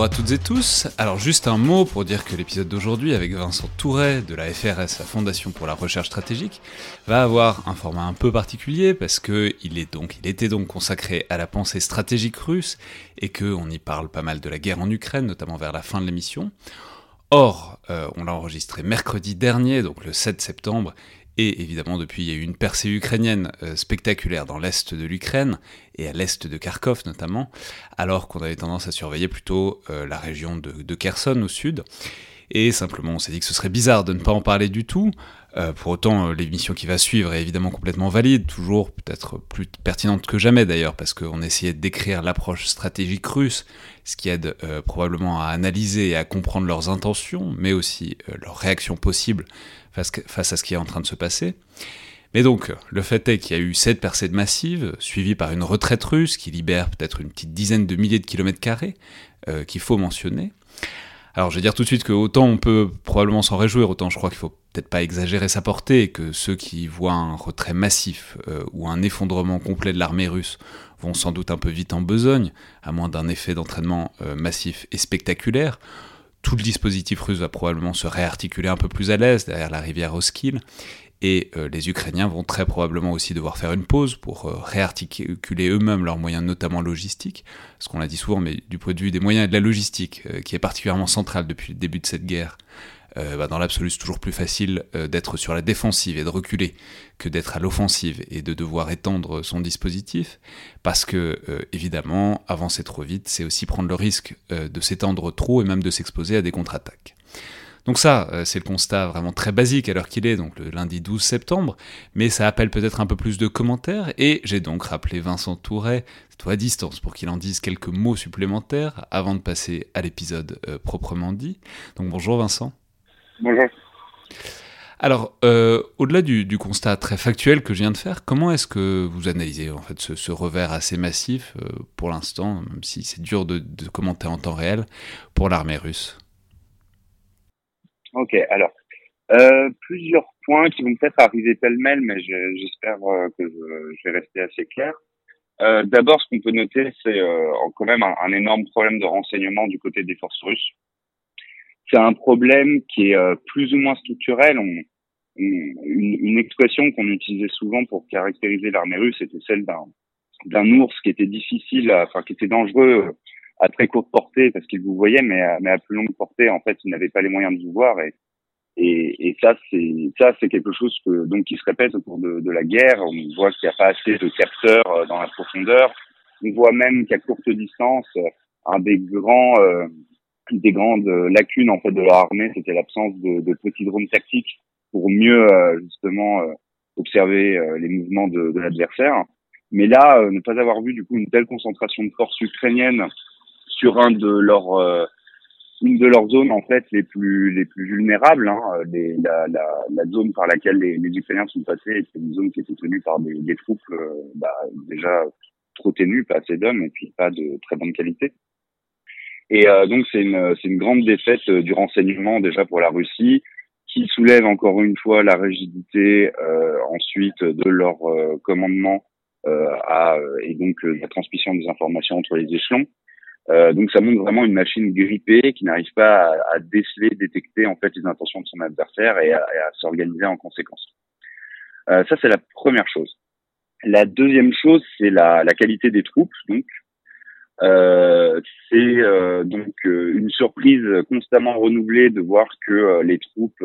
Bonjour à toutes et tous. Alors juste un mot pour dire que l'épisode d'aujourd'hui avec Vincent Touret de la FRS, la Fondation pour la Recherche Stratégique, va avoir un format un peu particulier parce que il est donc, il était donc consacré à la pensée stratégique russe et que on y parle pas mal de la guerre en Ukraine, notamment vers la fin de l'émission. Or, euh, on l'a enregistré mercredi dernier, donc le 7 septembre, et évidemment, depuis, il y a eu une percée ukrainienne euh, spectaculaire dans l'est de l'Ukraine, et à l'est de Kharkov notamment, alors qu'on avait tendance à surveiller plutôt euh, la région de, Kherson au sud. Et simplement, on s'est dit que ce serait bizarre de ne pas en parler du tout. Euh, pour autant, l'émission qui va suivre est évidemment complètement valide, toujours peut-être plus pertinente que jamais d'ailleurs, parce qu'on essayait de décrire l'approche stratégique russe, ce qui aide probablement à analyser et à comprendre leurs intentions, mais aussi leurs réactions possibles face, à ce qui est en train de se passer. Mais donc, le fait est qu'il y a eu cette percées massives, suivie par une retraite russe qui libère peut-être une petite dizaine de milliers de kilomètres carrés, euh, qu'il faut mentionner. Alors je vais dire tout de suite que autant on peut probablement s'en réjouir, autant je crois qu'il faut peut-être pas exagérer sa portée, et que ceux qui voient un retrait massif euh, ou un effondrement complet de l'armée russe vont sans doute un peu vite en besogne, à moins d'un effet d'entraînement euh, massif et spectaculaire tout le dispositif russe va probablement se réarticuler un peu plus à l'aise derrière la rivière Oskil, et euh, les Ukrainiens vont très probablement aussi devoir faire une pause pour euh, réarticuler eux-mêmes leurs moyens, notamment logistiques, ce qu'on l'a dit souvent, mais du point de vue des moyens et de la logistique, euh, qui est particulièrement central depuis le début de cette guerre, euh, bah, dans l'absolu, c'est toujours plus facile euh, d'être sur la défensive et de reculer que d'être à l'offensive et de devoir étendre son dispositif, parce que, euh, évidemment, avancer trop vite, c'est aussi prendre le risque de s'étendre trop et même de s'exposer à des contre-attaques. Donc ça, c'est le constat vraiment très basique à l'heure qu'il est, donc le lundi 12 septembre, mais ça appelle peut-être un peu plus de commentaires, et j'ai donc rappelé Vincent Touret, toi à distance, pour qu'il en dise quelques mots supplémentaires avant de passer à l'épisode proprement dit. Donc bonjour Vincent. Bonjour. Alors, euh, au-delà du, constat très factuel que je viens de faire, comment est-ce que vous analysez en fait ce, revers assez massif euh, pour l'instant, même si c'est dur de, commenter en temps réel, pour l'armée russe? Ok, alors euh, plusieurs points qui vont peut-être arriver pêle-mêle, mais j'espère que je, vais rester assez clair. D'abord, ce qu'on peut noter, c'est quand même un énorme problème de renseignement du côté des forces russes c'est un problème qui est euh, plus ou moins structurel. On, une, expression qu'on utilisait souvent pour caractériser l'armée russe était celle d'un d'un ours qui était difficile, enfin qui était dangereux euh, à très courte portée parce qu'il vous voyait, mais à, mais à plus longue portée, en fait, il n'avait pas les moyens de vous voir. Et, et, et ça, c'est ça, c'est quelque chose que donc qui se répète au cours de, de la guerre. On voit qu'il n'y a pas assez de capteurs euh, dans la profondeur. On voit même qu'à courte distance, un des grands des grandes lacunes en fait de leur armée, c'était l'absence de, petits drones tactiques pour mieux euh, justement euh, observer euh, les mouvements de, l'adversaire. Mais là, ne pas avoir vu du coup une telle concentration de forces ukrainiennes sur un de leurs une de leurs zones en fait les plus les plus vulnérables, hein, la, zone par laquelle les, Ukrainiens sont passés, c'est une zone qui était tenue par des, des troupes bah, déjà trop ténues, pas assez d'hommes et puis pas de très bonne qualité. Et euh, donc c'est une, une grande défaite euh, du renseignement déjà pour la Russie, qui soulève encore une fois la rigidité euh, ensuite de leur commandement à, et donc la transmission des informations entre les échelons. Euh, donc ça montre vraiment une machine grippée qui n'arrive pas à, déceler, détecter en fait les intentions de son adversaire et à, s'organiser en conséquence. Euh, ça c'est la première chose. La deuxième chose c'est la, la, qualité des troupes. Donc euh, c'est euh, donc euh, une surprise constamment renouvelée de voir que les troupes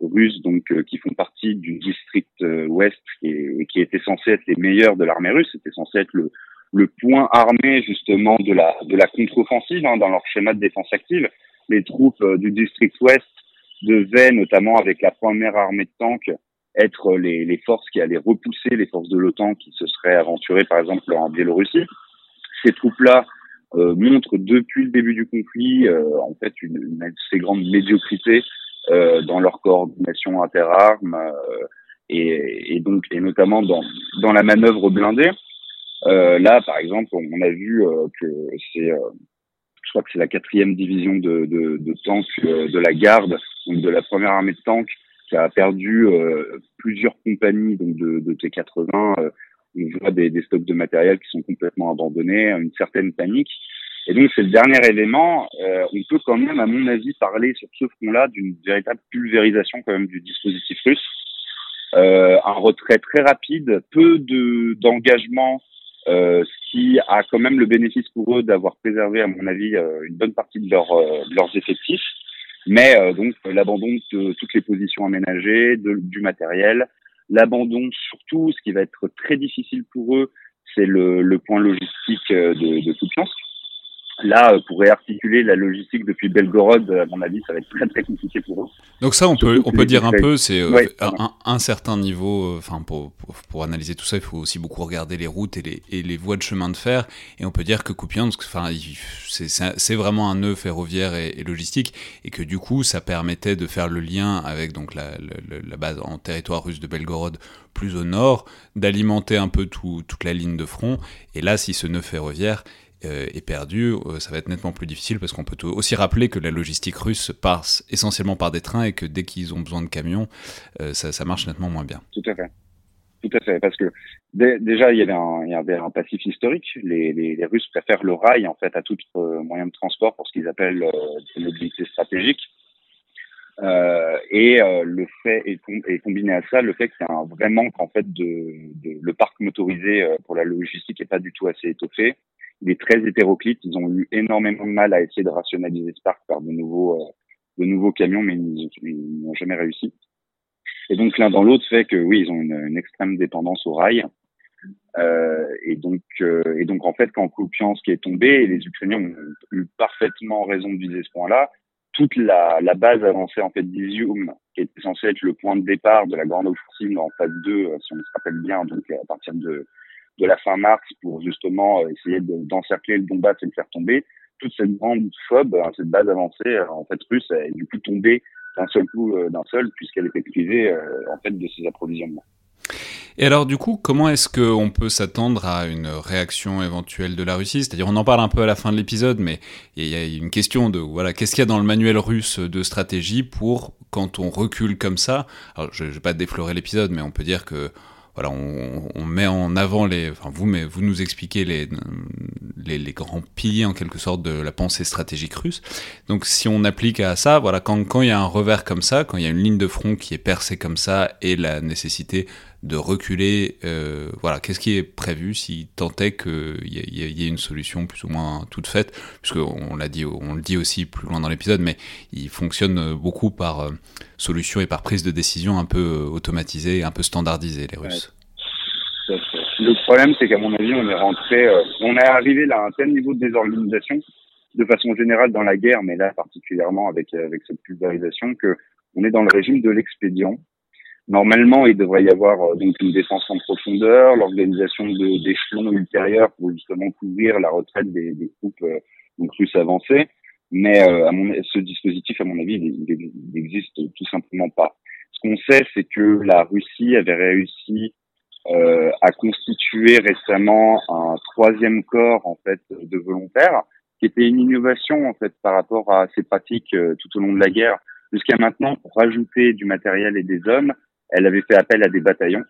russes, donc qui font partie du district ouest, et qui étaient censées être les meilleurs de l'armée russe, c'était censé être le, le point armé justement de la de la contre-offensive hein, dans leur schéma de défense active. Les troupes euh, du district ouest devaient, notamment avec la première armée de tanks, être les, les forces qui allaient repousser les forces de l'OTAN qui se seraient aventurées par exemple en Biélorussie. Ces troupes-là euh, montrent depuis le début du conflit euh, en fait une, une, assez grande médiocrité euh, dans leur coordination interarmes et, et donc et notamment dans dans la manœuvre blindée. Euh, là, par exemple, on a vu euh, que c'est, euh, je crois que c'est la quatrième division de, de, de tanks de la garde, donc de la première armée de tanks, qui a perdu plusieurs compagnies donc de, de T80. On voit des, des, stocks de matériel qui sont complètement abandonnés, une certaine panique. Et donc c'est le dernier élément. Euh, on peut quand même, à mon avis, parler sur ce front-là d'une véritable pulvérisation quand même du dispositif russe. Euh, un retrait très rapide, peu de d'engagement euh, ce qui a quand même le bénéfice pour eux d'avoir préservé, à mon avis, euh, une bonne partie de, leur, euh, leurs effectifs. Mais donc l'abandon de toutes les positions aménagées, de, du matériel, l'abandon surtout, ce qui va être très difficile pour eux, c'est le, le point logistique de, de Kupiansk Là, euh, pour réarticuler la logistique depuis Belgorod, à mon avis, ça va être très très compliqué pour eux. Donc ça, on peut on peut dire un peu, c'est euh, un, un, certain niveau. Euh, enfin, pour, pour, analyser tout ça, il faut aussi beaucoup regarder les routes et les et les voies de chemin de fer. Et on peut dire que Kupiansk, enfin, c'est vraiment un nœud ferroviaire et, logistique, et que du coup, ça permettait de faire le lien avec donc la, la, la base en territoire russe de Belgorod plus au nord, d'alimenter un peu tout, toute la ligne de front. Et là, si ce nœud ferroviaire euh, est perdu, euh, ça va être nettement plus difficile parce qu'on peut aussi rappeler que la logistique russe passe essentiellement par des trains et que dès qu'ils ont besoin de camions, euh, ça, marche nettement moins bien. Tout à fait. Tout à fait, parce que déjà il y avait un, passif historique. Les, les, Russes préfèrent le rail en fait à tout moyen de transport pour ce qu'ils appellent des mobilités stratégiques. Euh, et le fait et, combiné à ça le fait qu'il y a un vrai manque en fait de, de le parc motorisé pour la logistique est pas du tout assez étoffé il est très. Ils ont eu énormément de mal à essayer de rationaliser ce parc par de nouveaux, euh, de nouveaux camions, mais ils n'ont jamais réussi. Et donc l'un dans l'autre fait que oui, ils ont une, extrême dépendance au rail. Euh, et donc, euh, et donc en fait, quand Kupiansk est tombé, et les Ukrainiens ont eu parfaitement raison de viser ce point-là, toute la, la, base avancée en fait d'Izium, qui était censée être le point de départ de la grande offensive en phase 2, euh, si on se rappelle bien, donc à partir de de la fin mars pour justement euh, essayer d'encercler le Donbass et le faire tomber. Toute cette grande phobe, hein, cette base avancée, euh, en fait, russe, est du coup tombée d'un seul coup, euh, d'un seul, puisqu'elle était privée, en fait, de ses approvisionnements. Et alors du coup, comment est-ce qu'on peut s'attendre à une réaction éventuelle de la Russie? C'est-à-dire, on en parle un peu à la fin de l'épisode, mais il y a une question de voilà, qu'est-ce qu'il y a dans le manuel russe de stratégie pour quand on recule comme ça? Je, ne vais pas déflorer l'épisode, mais on peut dire que on, met en avant les, enfin vous, mais vous nous expliquez les, les, grands piliers en quelque sorte de la pensée stratégique russe. Donc si on applique à ça, voilà, quand, quand il y a un revers comme ça, quand il y a une ligne de front qui est percée comme ça et la nécessité de reculer, euh, voilà, qu'est-ce qui est prévu si tant est qu'il y, ait une solution plus ou moins toute faite, puisque on l'a dit, on le dit aussi plus loin dans l'épisode, mais il fonctionne beaucoup par euh, solution et par prise de décision un peu euh, automatisée, un peu standardisée, les Russes. Le problème, c'est qu'à mon avis, on est rentré, on est arrivé là à un tel niveau de désorganisation, de façon générale dans la guerre, mais là particulièrement avec avec cette pulvérisation, que on est dans le régime de l'expédient Normalement, il devrait y avoir euh, donc une défense en profondeur, l'organisation d'échelons ultérieurs pour justement couvrir la retraite des, des troupes euh, donc plus avancées. Mais euh, à mon, ce dispositif, à mon avis, il n'existe tout simplement pas. Ce qu'on sait, c'est que la Russie avait réussi euh, à constituer récemment un troisième corps en fait de volontaires, qui était une innovation en fait par rapport à ces pratiques tout au long de la guerre. Jusqu'à maintenant, pour rajouter du matériel et des hommes, elle avait fait appel à des bataillons,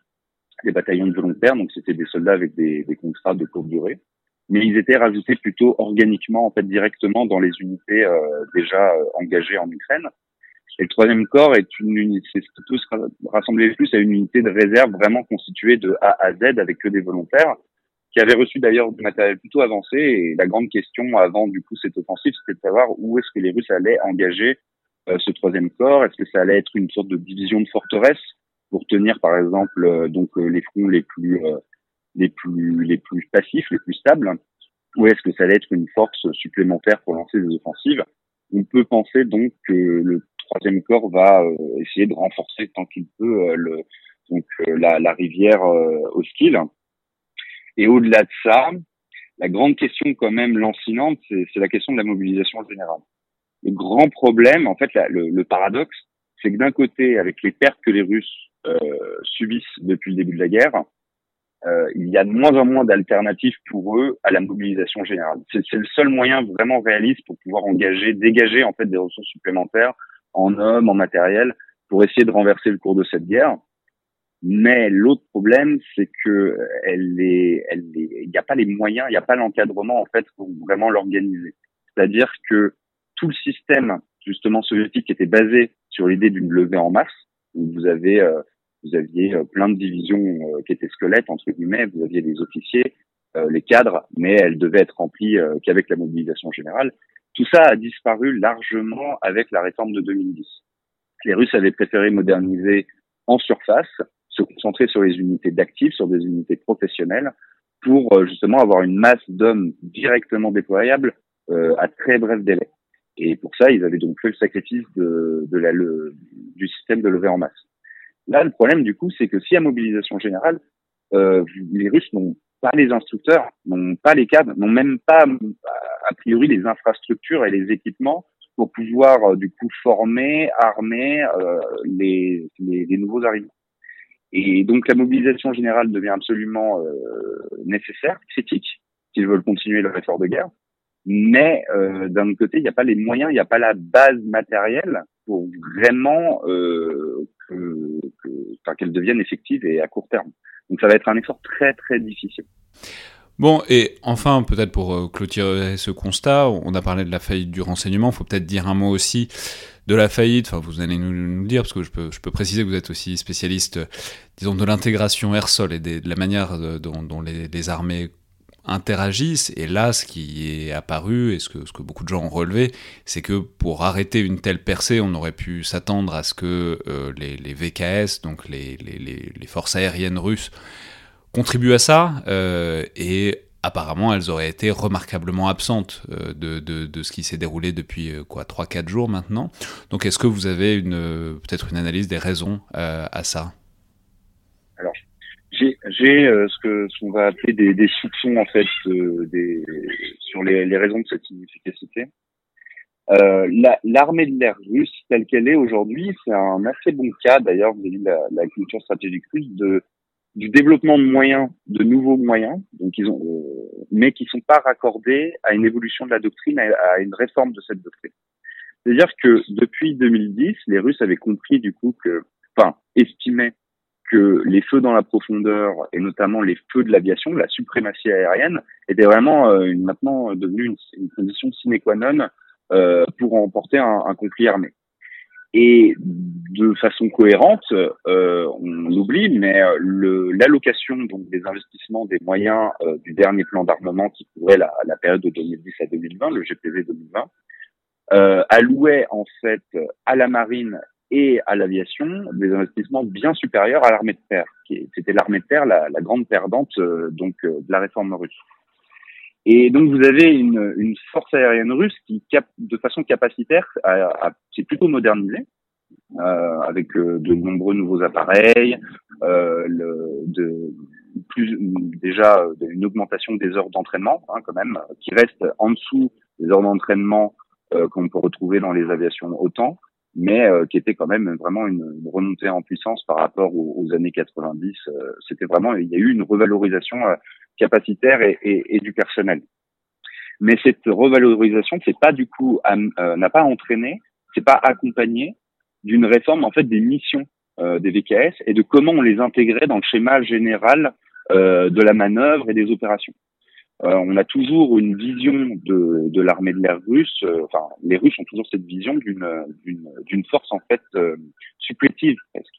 des bataillons de volontaires, donc c'était des soldats avec des, des contrats de courte durée. mais ils étaient rajoutés plutôt organiquement, en fait, directement dans les unités déjà engagées en Ukraine. Et le troisième corps est une unité, c'est se rassembler plus à une unité de réserve vraiment constituée de A à Z avec que des volontaires, qui avaient reçu d'ailleurs du matériel plutôt avancé. Et la grande question avant du coup cette offensive, c'était de savoir où est-ce que les Russes allaient engager euh, ce troisième corps. Est-ce que ça allait être une sorte de division de forteresse pour tenir par exemple euh, donc euh, les fronts les plus les plus les plus passifs, les plus stables, ou est-ce que ça allait être une force supplémentaire pour lancer des offensives? On peut penser donc que le troisième corps va essayer de renforcer tant qu'il peut le donc la, la rivière hostile et au-delà de ça, la grande question quand même lancinante, c'est la question de la mobilisation générale. Le grand problème, en fait, le, paradoxe, c'est que d'un côté, avec les pertes que les Russes euh, subissent depuis le début de la guerre, euh, il y a de moins en moins d'alternatives pour eux à la mobilisation générale. C'est le seul moyen vraiment réaliste pour pouvoir engager, dégager en fait des ressources supplémentaires en hommes, en matériel, pour essayer de renverser le cours de cette guerre. Mais l'autre problème, c'est que elle est, elle il n'y a pas les moyens, il n'y a pas l'encadrement en fait pour vraiment l'organiser. C'est-à-dire que tout le système justement soviétique était basé sur l'idée d'une levée en masse, où vous avez, euh, vous aviez euh, plein de divisions euh, qui étaient squelettes entre guillemets, vous aviez les officiers, les cadres, mais elles devaient être remplies qu'avec la mobilisation générale. Tout ça a disparu largement avec la réforme de 2010. Les Russes avaient préféré moderniser en surface se concentrer sur les unités d'actifs, sur des unités professionnelles, pour justement avoir une masse d'hommes directement déployables à très bref délai. Et pour ça, ils avaient donc fait le sacrifice de, la, du système de levée en masse. Là, le problème du coup, c'est que si à mobilisation générale, euh, les Russes n'ont pas les instructeurs, n'ont pas les cadres, n'ont même pas a priori les infrastructures et les équipements pour pouvoir du coup former, armer les, les, les nouveaux arrivants. Et donc la mobilisation générale devient absolument euh, nécessaire, critique, s'ils veulent continuer leur effort de guerre. Mais euh, d'un autre côté, il n'y a pas les moyens, il n'y a pas la base matérielle pour vraiment euh, que, que, qu'elle devienne effective et à court terme. Donc ça va être un effort très très difficile. Bon, et enfin, peut-être pour euh, clôturer ce constat, on a parlé de la faillite du renseignement, il faut peut-être dire un mot aussi de la faillite, enfin vous allez nous, nous dire, parce que je peux, je peux, préciser que vous êtes aussi spécialiste, disons, de l'intégration air-sol et de la manière dont, dont les, armées interagissent. Et là, ce qui est apparu, et ce que, ce que beaucoup de gens ont relevé, c'est que pour arrêter une telle percée, on aurait pu s'attendre à ce que euh, les, VKS, donc les, forces aériennes russes, contribuent à ça, euh, et apparemment elles auraient été remarquablement absentes euh, de, ce qui s'est déroulé depuis quoi 3-4 jours maintenant. Donc est-ce que vous avez peut-être une analyse des raisons à ça? Alors j'ai ce que ce qu'on va appeler des, des, soupçons en fait des, sur les, les, raisons de cette inefficacité. L'armée de l'air russe telle qu'elle est aujourd'hui, c'est un assez bon cas d'ailleurs de la, la culture stratégique russe de du développement de moyens, de nouveaux moyens, donc ils ont, euh, mais qui sont pas raccordés à une évolution de la doctrine, à, une réforme de cette doctrine. C'est-à-dire que depuis 2010, les Russes avaient compris du coup que, enfin, estimaient que les feux dans la profondeur et notamment les feux de l'aviation, la suprématie aérienne, étaient vraiment euh, maintenant devenue une, condition sine qua non euh, pour remporter un, un conflit armé. Et de façon cohérente, euh, on oublie, mais euh, l'allocation donc des investissements des moyens euh, du dernier plan d'armement qui couvrait la, la, période de 2010 à 2020, le GPV 2020, euh, allouait en fait à la marine et à l'aviation des investissements bien supérieurs à l'armée de terre. C'était l'armée de terre la, la grande perdante euh, donc de la réforme russe. Et donc vous avez une, une force aérienne russe qui, cap, de façon capacitaire, s'est plutôt modernisée, euh, avec euh, de nombreux nouveaux appareils, euh, le, de, plus, déjà une augmentation des heures d'entraînement, hein, quand même, qui reste en dessous des heures d'entraînement euh, qu'on peut retrouver dans les aviations autant, mais euh, qui était quand même vraiment une, remontée en puissance par rapport aux, années 90. C'était vraiment, il y a eu une revalorisation capacitaire et, et, et, du personnel. Mais cette revalorisation, c'est pas du coup euh, n'a pas entraîné, c'est pas accompagné d'une réforme en fait des missions euh, des VKS et de comment on les intégrait dans le schéma général euh, de la manœuvre et des opérations. On a toujours une vision de, de l'armée de l'air russe. enfin, les Russes ont toujours cette vision d'une d'une force en fait supplétive presque,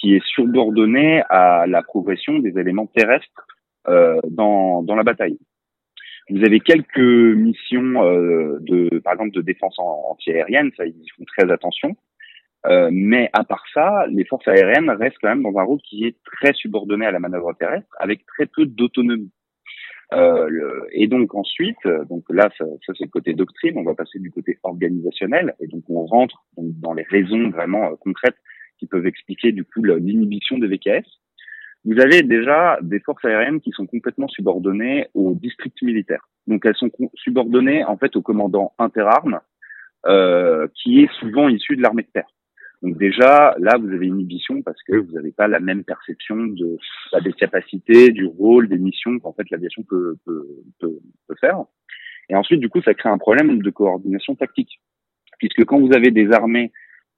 qui est subordonnée à la progression des éléments terrestres dans dans la bataille. Vous avez quelques missions euh, de, par exemple, de défense antiaérienne, ça ils font très attention. Euh, mais à part ça, les forces aériennes restent quand même dans un rôle qui est très subordonné à la manœuvre terrestre, avec très peu d'autonomie. Euh, et donc ensuite, donc là, ça, ça c'est le côté doctrine. On va passer du côté organisationnel, et donc on rentre dans les raisons vraiment euh, concrètes qui peuvent expliquer du coup l'inhibition des VKS vous avez déjà des forces aériennes qui sont complètement subordonnées aux districts militaires. Donc elles sont subordonnées en fait au commandant interarmes, euh, qui est souvent issu de l'armée de terre. Donc déjà, là, vous avez une inhibition parce que vous n'avez pas la même perception de bah, des capacités, du rôle, des missions qu'en fait l'aviation peut, peut, peut, peut, faire. Et ensuite, du coup, ça crée un problème de coordination tactique, puisque quand vous avez des armées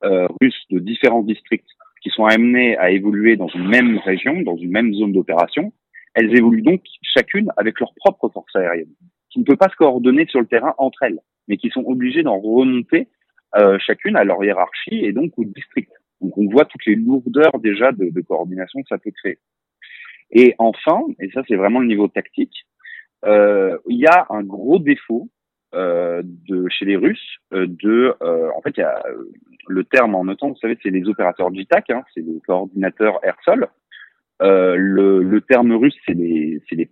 euh, russes de différents districts qui sont amenées à évoluer dans une même région, dans une même zone d'opération, elles évoluent donc chacune avec leur propre force aérienne, qui ne peut pas se coordonner sur le terrain entre elles, mais qui sont obligées d'en remonter euh, chacune à leur hiérarchie et donc au district. Donc on voit toutes les lourdeurs déjà de, coordination que ça peut créer. Et enfin, et ça c'est vraiment le niveau tactique, euh, il y a un gros défaut euh, de chez les Russes de en fait il y a le terme en OTAN vous savez c'est les opérateurs JTAC hein, c'est les coordinateurs air-sol le, terme russe c'est les c'est les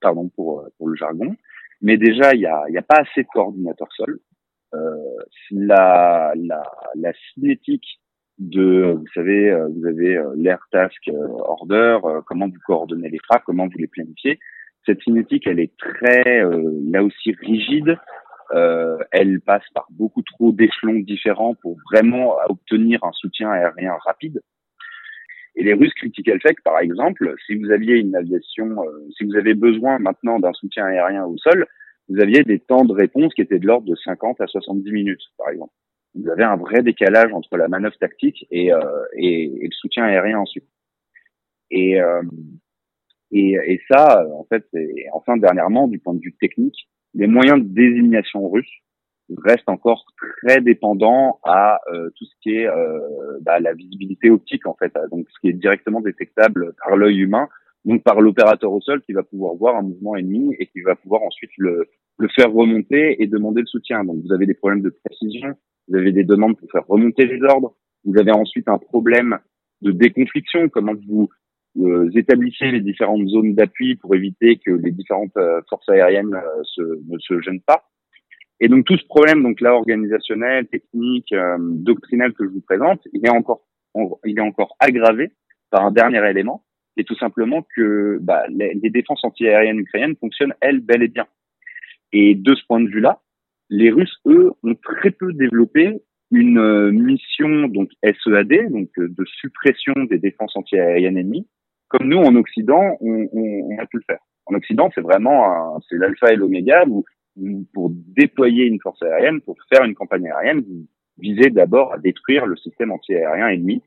pardon pour pour le jargon mais déjà il y a y a pas assez de coordinateurs sol la, la la cinétique de vous savez vous avez l'air task order comment vous coordonnez les frappes comment vous les planifiez cette cinétique, elle est très, euh, là aussi, rigide. Euh, elle passe par beaucoup trop d'échelons différents pour vraiment obtenir un soutien aérien rapide. Et les Russes critiquaient le fait par exemple, si vous aviez une aviation, euh, si vous avez besoin maintenant d'un soutien aérien au sol, vous aviez des temps de réponse qui étaient de l'ordre de 50 à 70 minutes, par exemple. Vous avez un vrai décalage entre la manœuvre tactique et, euh, et, le soutien aérien ensuite. Et, euh, et, et ça, en fait, enfin dernièrement, du point de vue technique, les moyens de désignation russes restent encore très dépendants à euh, tout ce qui est euh, bah, la visibilité optique en fait, donc ce qui est directement détectable par l'œil humain, donc par l'opérateur au sol qui va pouvoir voir un mouvement ennemi et qui va pouvoir ensuite le, le faire remonter et demander le soutien. Donc vous avez des problèmes de précision, vous avez des demandes pour faire remonter les ordres, vous avez ensuite un problème de déconfliction, comment vous euh, établissez les différentes zones d'appui pour éviter que les différentes euh, forces aériennes euh, se, ne se gênent pas. Et donc tout ce problème, donc là organisationnel, technique, doctrinal que je vous présente, il est encore, il est encore aggravé par un dernier élément, et tout simplement que bah, les, les, défenses antiaériennes ukrainiennes fonctionnent elles bel et bien. Et de ce point de vue-là, les Russes, eux, ont très peu développé une mission donc SEAD, donc de suppression des défenses antiaériennes ennemies, comme nous en Occident, on, on, on a pu le faire. En Occident, c'est vraiment c'est l'alpha et l'oméga où, pour déployer une force aérienne, pour faire une campagne aérienne, vous visez d'abord à détruire le système anti-aérien ennemi.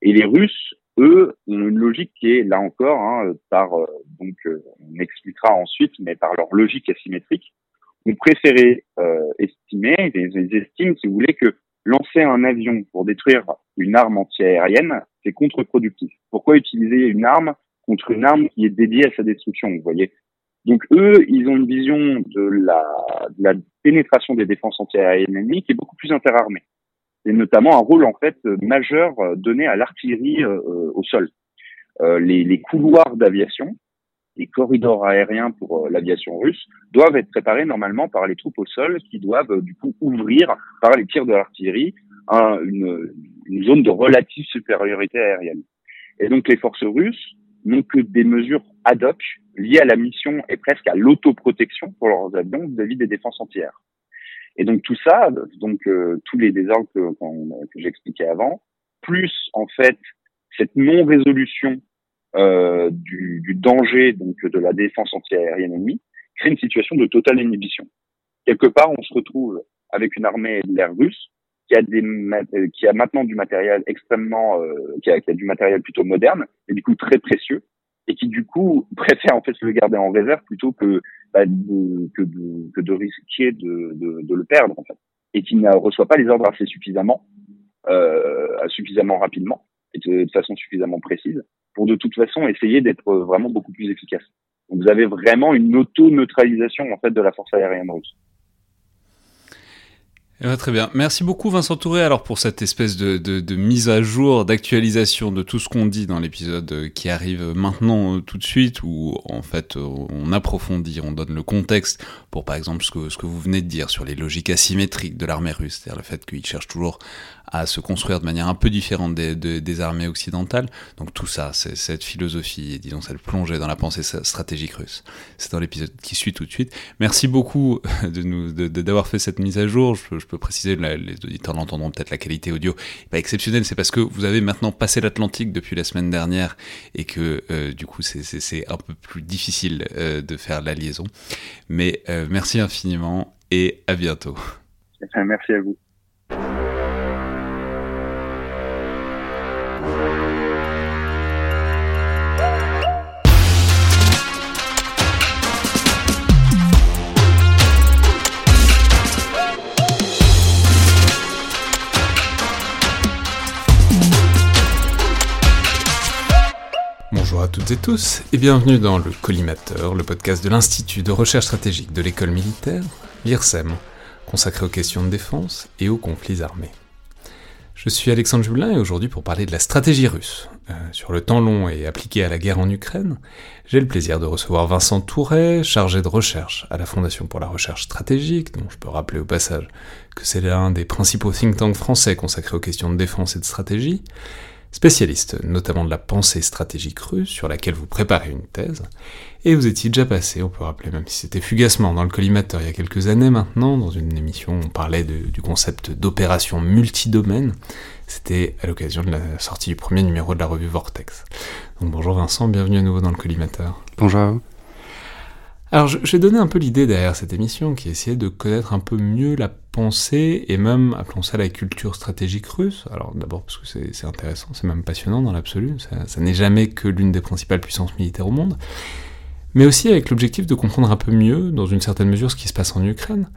Et les Russes, eux, ont une logique qui est là encore hein, par euh, donc euh, on expliquera ensuite, mais par leur logique asymétrique, ont préféré euh, estimer, ils, estiment, si vous que lancer un avion pour détruire une arme anti-aérienne, c'est contre-productif. Pourquoi utiliser une arme contre une arme qui est dédiée à sa destruction, vous voyez? Donc eux, ils ont une vision de la, de la pénétration des défenses anti-aériennes ennemies qui est beaucoup plus interarmée. Et notamment un rôle en fait majeur donné à l'artillerie euh, au sol. Euh, les, couloirs d'aviation, les corridors aériens pour euh, l'aviation russe doivent être préparés normalement par les troupes au sol qui doivent du coup ouvrir par les tirs de l'artillerie une, une zone de relative supériorité aérienne. Et donc les forces russes n'ont que des mesures ad hoc liées à la mission et presque à l'autoprotection pour leurs avions vis-à-vis des défenses entières. Et donc tout ça, donc euh, tous les désordres que, j'expliquais avant, plus en fait cette non-résolution euh, du, du, danger donc de la défense antiaérienne ennemie, crée une situation de totale inhibition. Quelque part, on se retrouve avec une armée de l'air russe qui a des euh, qui a maintenant du matériel extrêmement euh, qui, a, qui, a, du matériel plutôt moderne et du coup très précieux et qui du coup préfèrent en fait le garder en réserve plutôt que bah, de, que, de, que de risquer de, de, de, le perdre en fait, et qui ne reçoit pas les ordres assez suffisamment, euh, suffisamment rapidement et de, de, façon suffisamment précise pour de toute façon essayer d'être vraiment beaucoup plus efficace. Donc vous avez vraiment une auto-neutralisation en fait de la force aérienne russe. Eh très bien. Merci beaucoup Vincent Touré alors pour cette espèce de, mise à jour, d'actualisation de tout ce qu'on dit dans l'épisode euh, qui arrive maintenant euh, tout de suite où en fait euh, on approfondit, on donne le contexte pour par exemple ce que, ce que vous venez de dire sur les logiques asymétriques de l'armée russe, c'est-à-dire le fait qu'ils cherchent toujours à se construire de manière un peu différente des, armées occidentales. Donc tout ça, c'est cette philosophie, disons cette plongée dans la pensée stratégique russe. C'est dans l'épisode qui suit tout de suite. Merci beaucoup de nous d'avoir fait cette mise à jour. Je, peux préciser, les auditeurs l'entendront peut-être, la qualité audio n'est pas exceptionnelle. C'est parce que vous avez maintenant passé l'Atlantique depuis la semaine dernière et que euh, du coup c'est un peu plus difficile euh, de faire la liaison. Mais euh, merci infiniment et à bientôt. Merci à vous. Et tous et bienvenue dans le Collimateur, le podcast de l'Institut de recherche stratégique de l'école militaire, l'IRSEM, consacré aux questions de défense et aux conflits armés. Je suis Alexandre Jubelin et aujourd'hui pour parler de la stratégie russe. Euh, sur le temps long et appliqué à la guerre en Ukraine, j'ai le plaisir de recevoir Vincent Touret, chargé de recherche à la Fondation pour la recherche stratégique, dont je peux rappeler au passage que c'est l'un des principaux think tanks français consacrés aux questions de défense et de stratégie, spécialiste notamment de la pensée stratégique russe sur laquelle vous préparez une thèse, et vous étiez déjà passé, on peut rappeler même si c'était fugacement dans le collimateur il y a quelques années maintenant, dans une émission où on parlait du concept d'opération multidomaine, c'était à l'occasion de la sortie du premier numéro de la revue Vortex. Donc bonjour Vincent, bienvenue à nouveau dans le collimateur. Bonjour. Alors, je, vais donner un peu l'idée derrière cette émission, qui essayer de connaître un peu mieux la pensée, et même, appelons ça la culture stratégique russe. Alors, d'abord parce que c'est intéressant, c'est même passionnant dans l'absolu, ça, ça n'est jamais que l'une des principales puissances militaires au monde, mais aussi avec l'objectif de comprendre un peu mieux, dans une certaine mesure, ce qui se passe en Ukraine.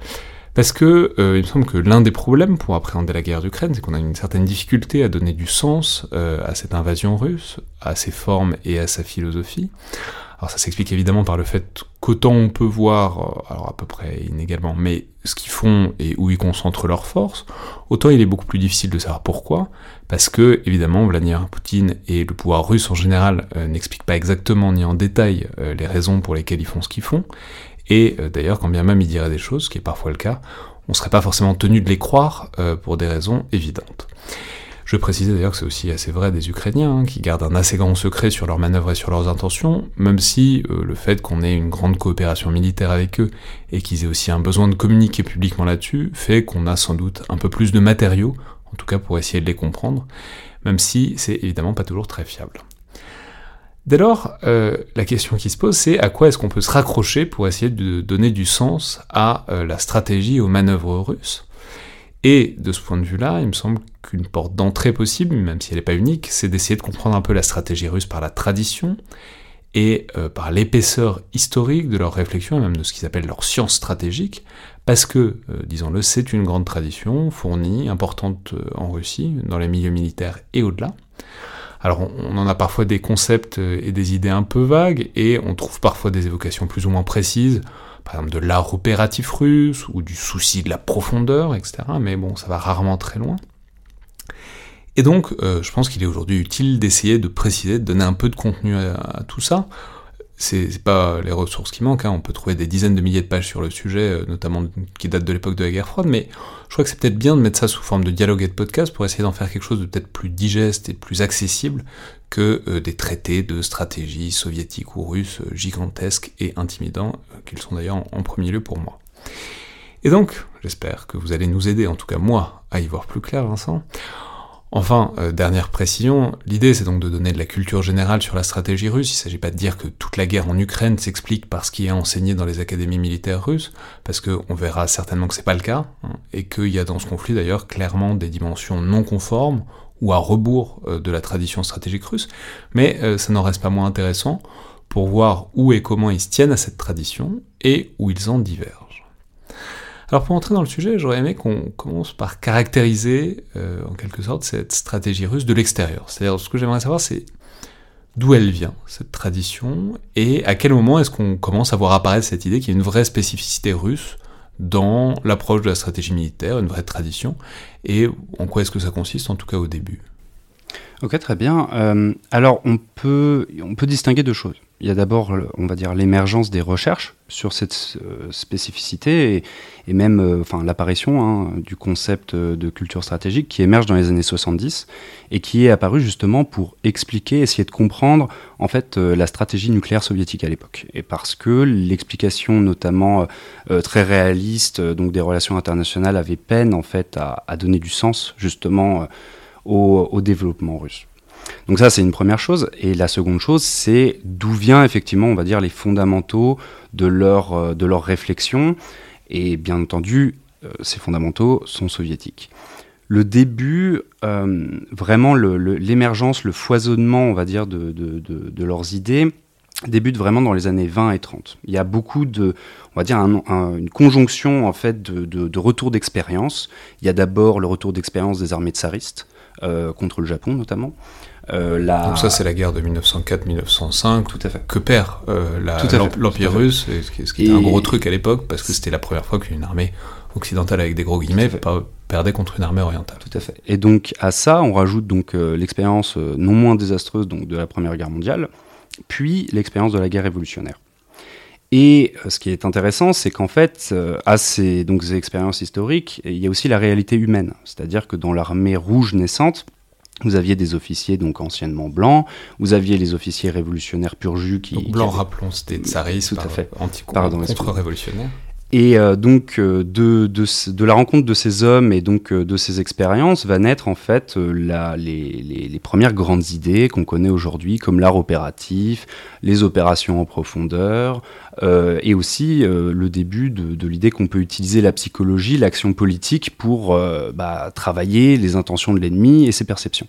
Parce que euh, il me semble que l'un des problèmes pour appréhender la guerre d'Ukraine, c'est qu'on a une certaine difficulté à donner du sens euh, à cette invasion russe, à ses formes et à sa philosophie. Alors ça s'explique évidemment par le fait qu'autant on peut voir, euh, alors à peu près inégalement, mais ce qu'ils font et où ils concentrent leurs forces, autant il est beaucoup plus difficile de savoir pourquoi, parce que évidemment Vladimir Poutine et le pouvoir russe en général euh, n'expliquent pas exactement ni en détail euh, les raisons pour lesquelles ils font ce qu'ils font, et d'ailleurs quand bien même ils diraient des choses, ce qui est parfois le cas, on serait pas forcément tenu de les croire pour des raisons évidentes. Je précisais d'ailleurs que c'est aussi assez vrai des Ukrainiens, hein, qui gardent un assez grand secret sur leurs manœuvres et sur leurs intentions, même si euh, le fait qu'on ait une grande coopération militaire avec eux, et qu'ils aient aussi un besoin de communiquer publiquement là-dessus, fait qu'on a sans doute un peu plus de matériaux, en tout cas pour essayer de les comprendre, même si c'est évidemment pas toujours très fiable. Dès lors, euh, la question qui se pose, c'est à quoi est-ce qu'on peut se raccrocher pour essayer de donner du sens à euh, la stratégie aux manœuvres russes? Et de ce point de vue-là, il me semble qu'une porte d'entrée possible, même si elle n'est pas unique, c'est d'essayer de comprendre un peu la stratégie russe par la tradition et euh, par l'épaisseur historique de leur réflexion, et même de ce qu'ils appellent leur science stratégique, parce que, euh, disons-le, c'est une grande tradition fournie, importante euh, en Russie, dans les milieux militaires et au-delà. Alors on, on en a parfois des concepts et des idées un peu vagues, et on trouve parfois des évocations plus ou moins précises, par exemple de l'art opératif russe, ou du souci de la profondeur, etc. Mais bon, ça va rarement très loin. Et donc, euh, je pense qu'il est aujourd'hui utile d'essayer de préciser, de donner un peu de contenu à, tout ça. C'est pas les ressources qui manquent, hein. on peut trouver des dizaines de milliers de pages sur le sujet, euh, notamment qui datent de l'époque de la guerre froide, mais je crois que c'est peut-être bien de mettre ça sous forme de dialogue et de podcast pour essayer d'en faire quelque chose de peut-être plus digeste et plus accessible que euh, des traités de stratégie soviétique ou russe gigantesques et intimidants, qu'ils sont d'ailleurs en, premier lieu pour moi. Et donc, j'espère que vous allez nous aider, en tout cas moi, à y voir plus clair, Vincent, Enfin, euh, dernière précision, l'idée c'est donc de donner de la culture générale sur la stratégie russe, il ne s'agit pas de dire que toute la guerre en Ukraine s'explique par ce qui est enseigné dans les académies militaires russes, parce qu'on verra certainement que c'est pas le cas, hein, et qu'il y a dans ce conflit d'ailleurs clairement des dimensions non conformes, ou à rebours de la tradition stratégique russe, mais ça n'en reste pas moins intéressant pour voir où et comment ils se tiennent à cette tradition et où ils en divergent. Alors pour entrer dans le sujet, j'aurais aimé qu'on commence par caractériser en quelque sorte cette stratégie russe de l'extérieur. C'est-à-dire ce que j'aimerais savoir c'est d'où elle vient, cette tradition, et à quel moment est-ce qu'on commence à voir apparaître cette idée qu'il y a une vraie spécificité russe dans l'approche de la stratégie militaire, une vraie tradition, et en quoi est-ce que ça consiste, en tout cas au début Ok, très bien. Euh, alors, on peut, on peut distinguer deux choses. Il y a d'abord, on va dire, l'émergence des recherches sur cette euh, spécificité et, même euh, enfin, l'apparition hein, du concept de culture stratégique qui émerge dans les années 70 et qui est apparu justement pour expliquer, essayer de comprendre en fait la stratégie nucléaire soviétique à l'époque. Et parce que l'explication notamment très réaliste donc des relations internationales avait peine en fait à, à donner du sens justement au, développement russe. Donc ça, c'est une première chose. Et la seconde chose, c'est d'où vient effectivement, on va dire, les fondamentaux de leur, euh, de leur réflexion. Et bien entendu, euh, ces fondamentaux sont soviétiques. Le début, euh, vraiment l'émergence, le, foisonnement, on va dire, de, de, leurs idées, débute vraiment dans les années 20 et 30. Il y a beaucoup de, on va dire, une conjonction en fait de, de retour d'expérience. Il y a d'abord le retour d'expérience des armées tsaristes, contre le Japon notamment. Euh, Donc ça c'est la guerre de 1904-1905 tout à fait. que perd euh, l'Empire russe, ce qui, était un gros truc à l'époque parce que c'était la première fois qu'une armée occidentale avec des gros guillemets perdait contre une armée orientale. Tout à fait. Et donc à ça on rajoute donc l'expérience non moins désastreuse donc de la Première Guerre mondiale, puis l'expérience de la guerre révolutionnaire. Et ce qui est intéressant, c'est qu'en fait, à ces, donc, ces expériences historiques, il y a aussi la réalité humaine. C'est-à-dire que dans l'armée rouge naissante, vous aviez des officiers donc anciennement blancs, vous aviez les officiers révolutionnaires pur jus qui... Donc blanc, rappelons, c'était tsaristes, tout à fait, anti contre-révolutionnaire. Et euh, donc euh, de, de, la rencontre de ces hommes et donc euh, de ces expériences va naître en fait les, les, premières grandes idées qu'on connaît aujourd'hui comme l'art opératif, les opérations en profondeur et aussi le début de, l'idée qu'on peut utiliser la psychologie, l'action politique pour bah, travailler les intentions de l'ennemi et ses perceptions.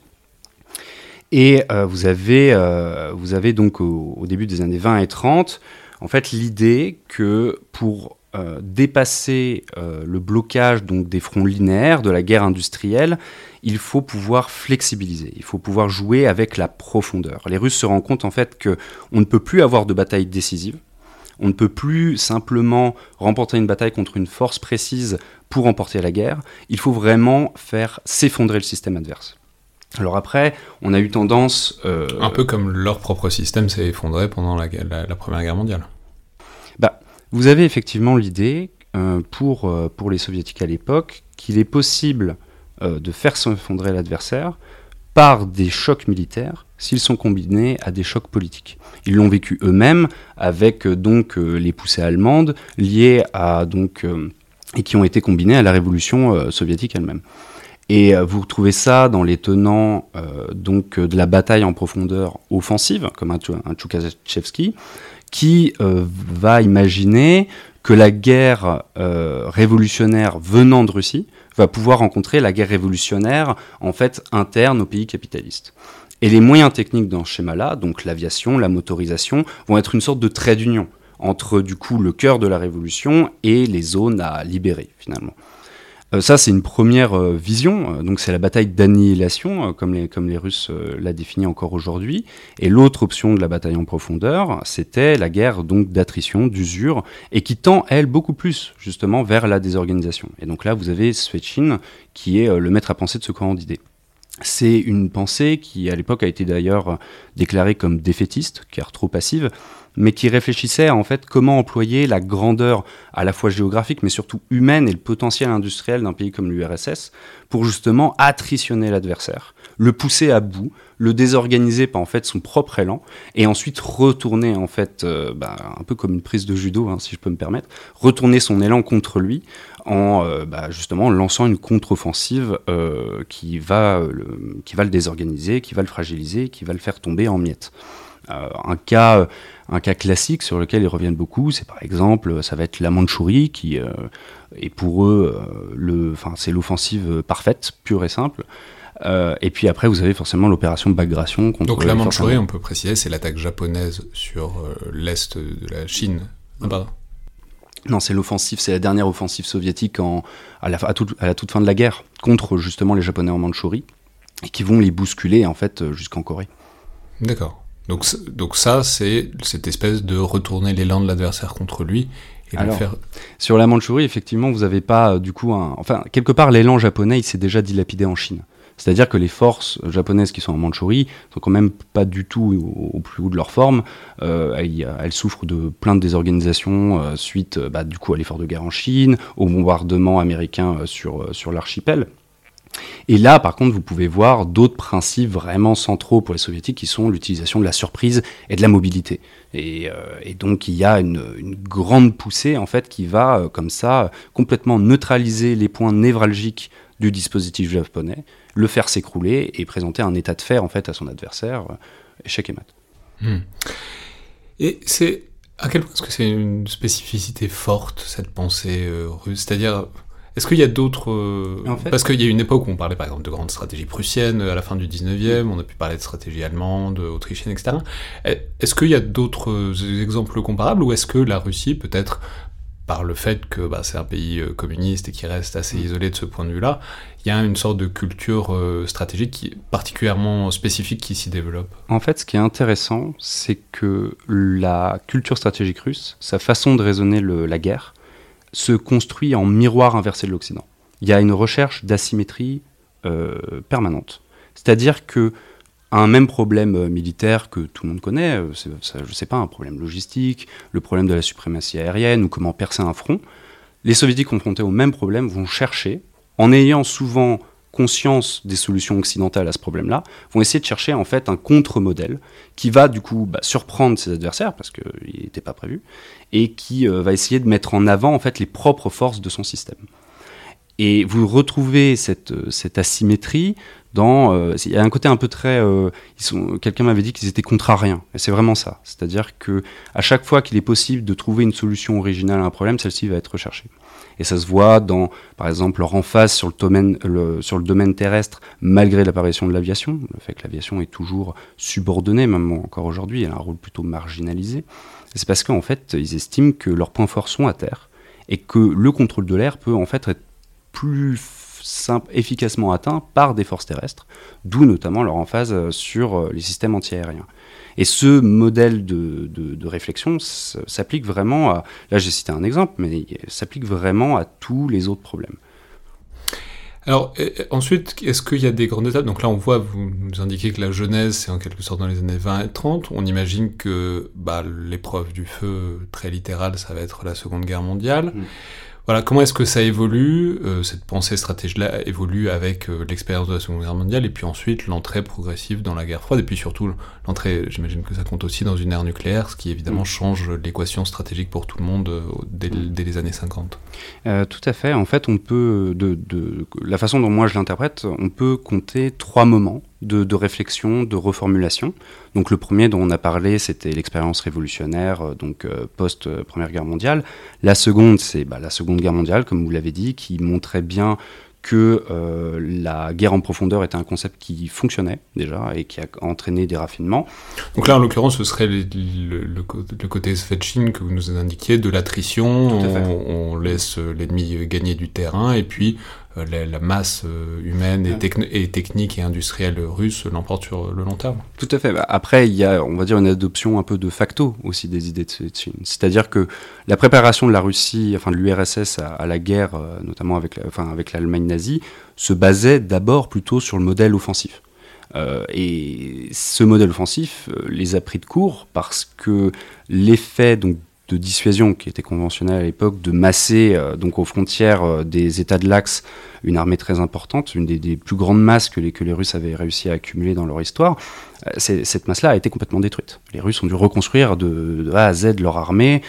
Et vous, avez, vous avez donc au, début des années 20 et 30 en fait l'idée que pour euh, dépasser euh, le blocage donc des fronts linéaires de la guerre industrielle, il faut pouvoir flexibiliser, il faut pouvoir jouer avec la profondeur. Les Russes se rendent compte en fait que on ne peut plus avoir de bataille décisive, on ne peut plus simplement remporter une bataille contre une force précise pour remporter la guerre, il faut vraiment faire s'effondrer le système adverse. Alors après, on a eu tendance... Euh, Un peu comme leur propre système s'est effondré pendant la, la Première Guerre mondiale. Vous avez effectivement l'idée, euh, pour, euh, pour les soviétiques à l'époque, qu'il est possible euh, de faire s'effondrer l'adversaire par des chocs militaires s'ils sont combinés à des chocs politiques. Ils l'ont vécu eux-mêmes avec donc les poussées allemandes liées à donc et qui ont été combinés à la révolution soviétique elle-même. Et vous retrouvez ça dans les tenants donc de la bataille en profondeur offensive, comme un, un qui euh, va imaginer que la guerre euh, révolutionnaire venant de Russie va pouvoir rencontrer la guerre révolutionnaire en fait interne au pays capitaliste. Et les moyens techniques dans ce schéma-là, donc l'aviation, la motorisation, vont être une sorte de trait d'union entre du coup le cœur de la révolution et les zones à libérer finalement. Euh, ça, c'est une première euh, vision. Euh, donc, c'est la bataille d'annihilation, comme les, comme les Russes la définissent encore aujourd'hui. Et l'autre option de la bataille en profondeur, c'était la guerre donc d'attrition, d'usure, et qui tend, elle, beaucoup plus justement vers la désorganisation. Et donc là, vous avez Svechin, qui est le maître à penser de ce courant d'idées. C'est une pensée qui, à l'époque, a été d'ailleurs déclarée comme défaitiste, car trop passive, mais qui réfléchissait à en fait comment employer la grandeur à la fois géographique mais surtout humaine et le potentiel industriel d'un pays comme l'URSS pour justement attritionner l'adversaire, le pousser à bout, le désorganiser par en fait son propre élan et ensuite retourner en fait euh, bah, un peu comme une prise de judo hein, si je peux me permettre, retourner son élan contre lui en euh, bah, justement lançant une contre-offensive euh, qui va qui va le désorganiser, qui va le fragiliser, qui va le faire tomber en miettes. Un cas un cas classique sur lequel ils reviennent beaucoup, c'est par exemple, ça va être la Mandchourie qui euh, est pour eux, euh, le, c'est l'offensive parfaite, pure et simple. et puis après, vous avez forcément l'opération Bagration. Contre Donc la Mandchourie, on peut préciser, c'est l'attaque japonaise sur l'est de la Chine. Ah, pardon. Non, c'est l'offensive, c'est la dernière offensive soviétique en, à, la, à, la toute fin de la guerre contre justement les Japonais en Mandchourie et qui vont les bousculer en fait jusqu'en Corée. D'accord. Donc, donc ça, c'est cette espèce de retourner l'élan de l'adversaire contre lui et le faire. Sur la Mandchourie, effectivement, vous n'avez pas euh, du coup un. Enfin, quelque part, l'élan japonais, il s'est déjà dilapidé en Chine. C'est-à-dire que les forces japonaises qui sont en Mandchourie sont quand même pas du tout au, plus haut de leur forme. Euh, elles, souffrent de plein de désorganisations euh, suite bah, du coup à l'effort de guerre en Chine, au bombardement américain sur, sur l'archipel. Et là, par contre, vous pouvez voir d'autres principes vraiment centraux pour les soviétiques qui sont l'utilisation de la surprise et de la mobilité. Et, euh, donc, il y a une, grande poussée, en fait, qui va, euh, comme ça, complètement neutraliser les points névralgiques du dispositif japonais, le faire s'écrouler et présenter un état de fer, en fait, à son adversaire, euh, échec et mat. Hmm. Et c'est à quel point est-ce que c'est une spécificité forte, cette pensée russe? C'est-à-dire, est-ce qu'il y a d'autres. Euh, parce qu'il y a une époque où on parlait par exemple de grandes stratégies prussiennes à la fin du 19e, on a pu parler de stratégie allemande, autrichienne, etc. Est-ce qu'il y a d'autres exemples comparables ou est-ce que la Russie, peut-être par le fait que bah, c'est un pays euh, communiste et qui reste assez mm. isolé de ce point de vue-là, il y a une sorte de culture euh, stratégique qui particulièrement spécifique qui s'y développe? En fait, ce qui est intéressant, c'est que la culture stratégique russe, sa façon de raisonner la guerre, se construit en miroir inversé de l'Occident. Il y a une recherche d'asymétrie euh, permanente. C'est-à-dire que un même problème euh, militaire que tout le monde connaît, euh, je ne sais pas, un problème logistique, le problème de la suprématie aérienne ou comment percer un front, les soviétiques confrontés au même problème vont chercher, en ayant souvent conscience des solutions occidentales à ce problème-là, vont essayer de chercher en fait un contre-modèle qui va du coup bah, surprendre ses adversaires parce qu'il n'était pas prévu et qui euh, va essayer de mettre en avant en fait les propres forces de son système. Et vous retrouvez cette, euh, asymétrie dans. Euh, il y a un côté un peu très. Quelqu'un m'avait dit qu'ils étaient contrariens. Et c'est vraiment ça. C'est-à-dire que à chaque fois qu'il est possible de trouver une solution originale à un problème, celle-ci va être recherchée. Et ça se voit dans, par exemple, leur emphase sur le domaine, sur le domaine terrestre, malgré l'apparition de l'aviation. Le fait que l'aviation est toujours subordonnée, même encore aujourd'hui, elle a un rôle plutôt marginalisé. C'est parce qu'en fait, ils estiment que leurs points forts sont à terre et que le contrôle de l'air peut en fait être plus efficacement atteint par des forces terrestres, d'où notamment leur emphase sur euh, les systèmes antiaériens. Et ce modèle de, de, réflexion s'applique vraiment à, là j'ai cité un exemple, mais s'applique vraiment à tous les autres problèmes. Alors ensuite, est-ce qu'il y a des grandes étapes? Donc là, on voit, vous nous indiquez que la Genèse, c'est en quelque sorte dans les années 20 et 30. On imagine que bah, l'épreuve du feu, très littérale, ça va être la Seconde Guerre mondiale. Mm. Voilà, comment est-ce que ça évolue, euh, cette pensée stratégique-là évolue avec euh, l'expérience de la Seconde Guerre mondiale, et puis ensuite l'entrée progressive dans la guerre froide, et puis surtout l'entrée, j'imagine que ça compte aussi dans une ère nucléaire, ce qui évidemment mm. change l'équation stratégique pour tout le monde euh, dès, les années 50. tout à fait, en fait on peut, de, de la façon dont moi je l'interprète, on peut compter trois moments de, réflexion, de reformulation. Donc le premier dont on a parlé, c'était l'expérience révolutionnaire, euh, donc euh, post-Première Guerre mondiale. La seconde, c'est bah, la Seconde Guerre mondiale, comme vous l'avez dit, qui montrait bien que euh, la guerre en profondeur était un concept qui fonctionnait déjà et qui a entraîné des raffinements. Donc là, en l'occurrence, ce serait le, côté Svetchin que vous nous indiquiez, de l'attrition, on, on, laisse l'ennemi gagner du terrain et puis euh, la, masse euh, humaine et, technique et industrielle russe l'emporte sur le long terme. Tout à fait. Bah, après, il y a, on va dire, une adoption un peu de facto aussi des idées de Chine. C'est-à-dire que la préparation de la Russie, enfin de l'URSS à, la guerre, euh, notamment avec, enfin, avec l'Allemagne nazie, se basait d'abord plutôt sur le modèle offensif. et ce modèle offensif les a pris de court parce que l'effet donc de dissuasion qui était conventionnelle à l'époque, de masser euh, donc aux frontières euh, des États de l'Axe une armée très importante, une des, plus grandes masses que les, que les Russes avaient réussi à accumuler dans leur histoire. Euh, cette masse-là a été complètement détruite. Les Russes ont dû reconstruire de, A à Z leur armée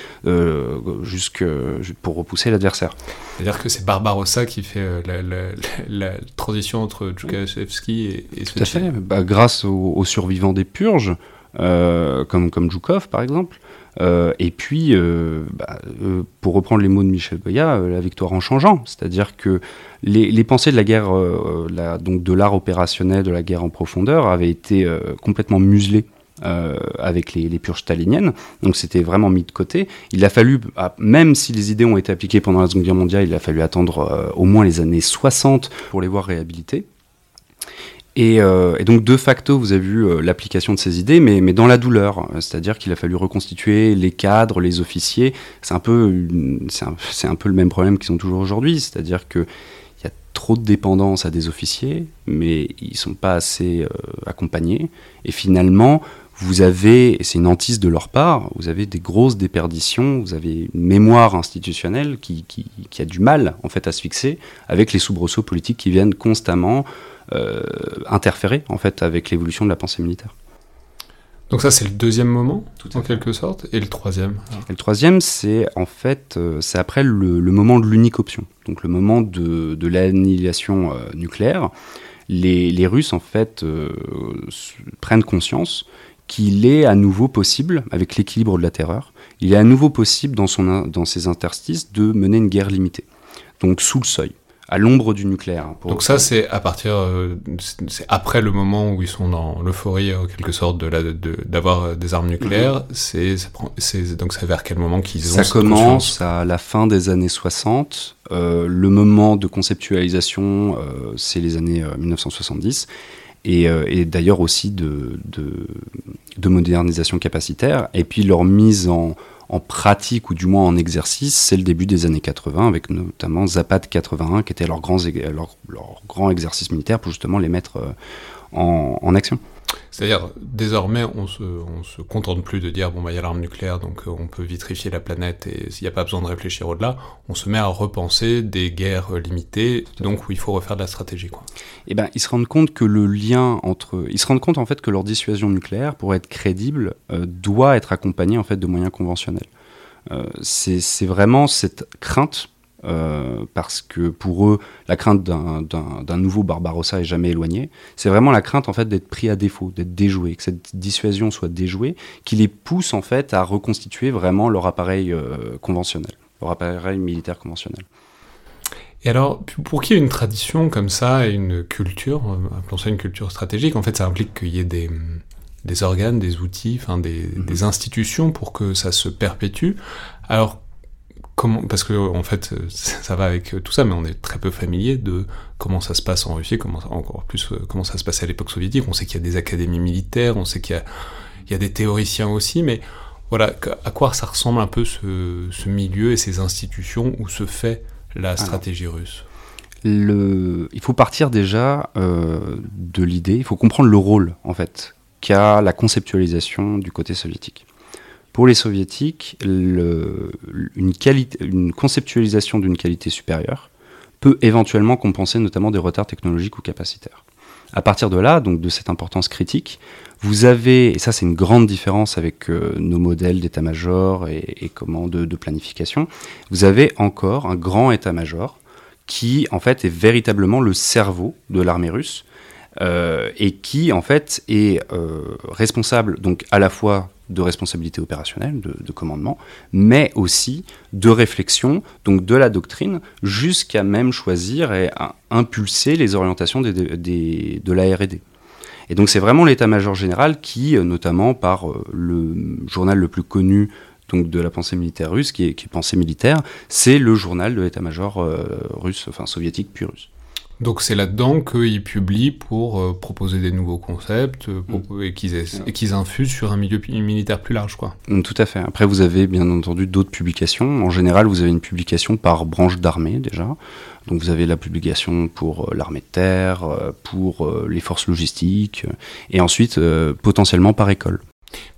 jusque, pour repousser l'adversaire. C'est-à-dire que c'est Barbarossa qui fait la, transition entre Djoukashevski et, et Tout à fait. Bah, grâce aux, survivants des purges, comme, comme Zhukov par exemple. Et puis, bah, pour reprendre les mots de Michel Goya, la victoire en changeant. C'est-à-dire que les, les, pensées de la guerre, donc de l'art opérationnel, de la guerre en profondeur, avaient été complètement muselées euh, avec les, purges staliniennes. Donc c'était vraiment mis de côté. Il a fallu, ah, même si les idées ont été appliquées pendant la Seconde Guerre mondiale, il a fallu attendre euh, au moins les années 60 pour les voir réhabilitées. Euh, et, donc, de facto, vous avez vu l'application de ces idées, mais, dans la douleur. C'est-à-dire qu'il a fallu reconstituer les cadres, les officiers. C'est un, peu, un, un, peu le même problème qu'ils ont toujours aujourd'hui. C'est-à-dire qu'il y a trop de dépendance à des officiers, mais ils ne sont pas assez accompagnés. Et finalement, vous avez, et c'est une hantise de leur part, vous avez des grosses déperditions, vous avez une mémoire institutionnelle qui, a du mal en fait à se fixer avec les soubresauts politiques qui viennent constamment euh, interférer en fait avec l'évolution de la pensée militaire. Donc ça c'est le deuxième moment, en quelque sorte, et le troisième. Et le troisième c'est en fait euh, c'est après le, moment de l'unique option, donc le moment de, l'annihilation euh, nucléaire. Les, les, Russes en fait prennent conscience qu'il est à nouveau possible, avec l'équilibre de la terreur, il est à nouveau possible dans, son, dans ses interstices de mener une guerre limitée. Donc sous le seuil, à l'ombre du nucléaire. Donc ça, c'est à partir, euh, c'est après le moment où ils sont dans l'euphorie, en quelque sorte, de d'avoir de, des armes nucléaires. Mhm. C'est donc c'est vers quel moment qu'ils ont Ça commence à la fin des années 60. Euh, le moment de conceptualisation, euh, c'est les années 1970. Euh, et, d'ailleurs aussi de, de, modernisation capacitaire. Et puis leur mise en, pratique, ou du moins en exercice, c'est le début des années 80, avec notamment Zapad 81, qui était leur grand, leur, grand exercice militaire pour justement les mettre euh, en, en action. C'est-à-dire, désormais, on se, on se contente plus de dire, bon, bah, il y a l'arme nucléaire, donc euh, on peut vitrifier la planète et s'il n'y a pas besoin de réfléchir au-delà, on se met à repenser des guerres limitées, donc où il faut refaire de la stratégie, quoi. Eh ben, ils se rendent compte que le lien entre, ils se rendent compte, en fait, que leur dissuasion nucléaire, pour être crédible, euh, doit être accompagnée, en fait, de moyens conventionnels. Euh, c'est vraiment cette crainte euh, parce que pour eux, la crainte d'un nouveau Barbarossa est jamais éloignée. C'est vraiment la crainte en fait d'être pris à défaut, d'être déjoué, que cette dissuasion soit déjouée, qui les pousse en fait à reconstituer vraiment leur appareil euh, conventionnel, leur appareil militaire conventionnel. Et alors, pour qu'il y ait une tradition comme ça et une culture, euh, appelons ça une culture stratégique, en fait, ça implique qu'il y ait des, des organes, des outils, enfin des, mm-hmm. des institutions pour que ça se perpétue. Alors, parce que en fait ça va avec tout ça, mais on est très peu familier de comment ça se passe en Russie, comment encore plus euh, comment ça se passait à l'époque soviétique. On sait qu'il y a des académies militaires, on sait qu'il y, a, des théoriciens aussi, mais voilà à quoi ça ressemble un peu ce, milieu et ces institutions où se fait la stratégie russe? Le, il faut partir déjà euh, de l'idée, il faut comprendre le rôle en fait qu'a la conceptualisation du côté soviétique. Pour les soviétiques, une, conceptualisation d'une qualité supérieure peut éventuellement compenser notamment des retards technologiques ou capacitaires. À partir de là, donc de cette importance critique, vous avez, et ça c'est une grande différence avec euh, nos modèles d'état-major et, comment de, planification, vous avez encore un grand état-major qui en fait est véritablement le cerveau de l'armée russe euh, et qui en fait est euh, responsable donc à la fois de responsabilité opérationnelle, de, commandement, mais aussi de réflexion, donc de la doctrine, jusqu'à même choisir et impulser les orientations de la R&D. Et donc c'est vraiment l'état-major général qui, euh, notamment par euh, le journal le plus connu donc de la pensée militaire russe, qui est, qui est Pensée militaire, c'est le journal de l'état-major euh, russe, enfin soviétique puis russe. Donc c'est là-dedans qu'ils publient pour euh, proposer des nouveaux concepts euh, mm. et qu'ils infusent sur un milieu militaire plus large. quoi. Mm, tout à fait. Après vous avez bien entendu d'autres publications. En général vous avez une publication par branche d'armée déjà. Donc vous avez la publication pour euh, l'armée de terre, pour les forces logistiques, et ensuite potentiellement par école.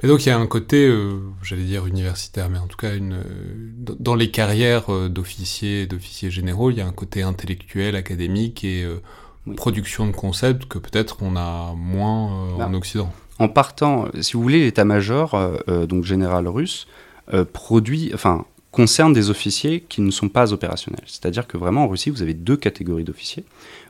Mais donc il y a un côté, euh, j'allais dire universitaire, mais en tout cas une, euh, dans les carrières euh, d'officiers, d'officiers généraux, il y a un côté intellectuel, académique et production de concepts que peut-être on a moins bah, en Occident. En partant, si vous voulez, l'état-major, donc général russe, produit, enfin concerne des officiers qui ne sont pas opérationnels. C'est-à-dire que vraiment en Russie, vous avez deux catégories d'officiers.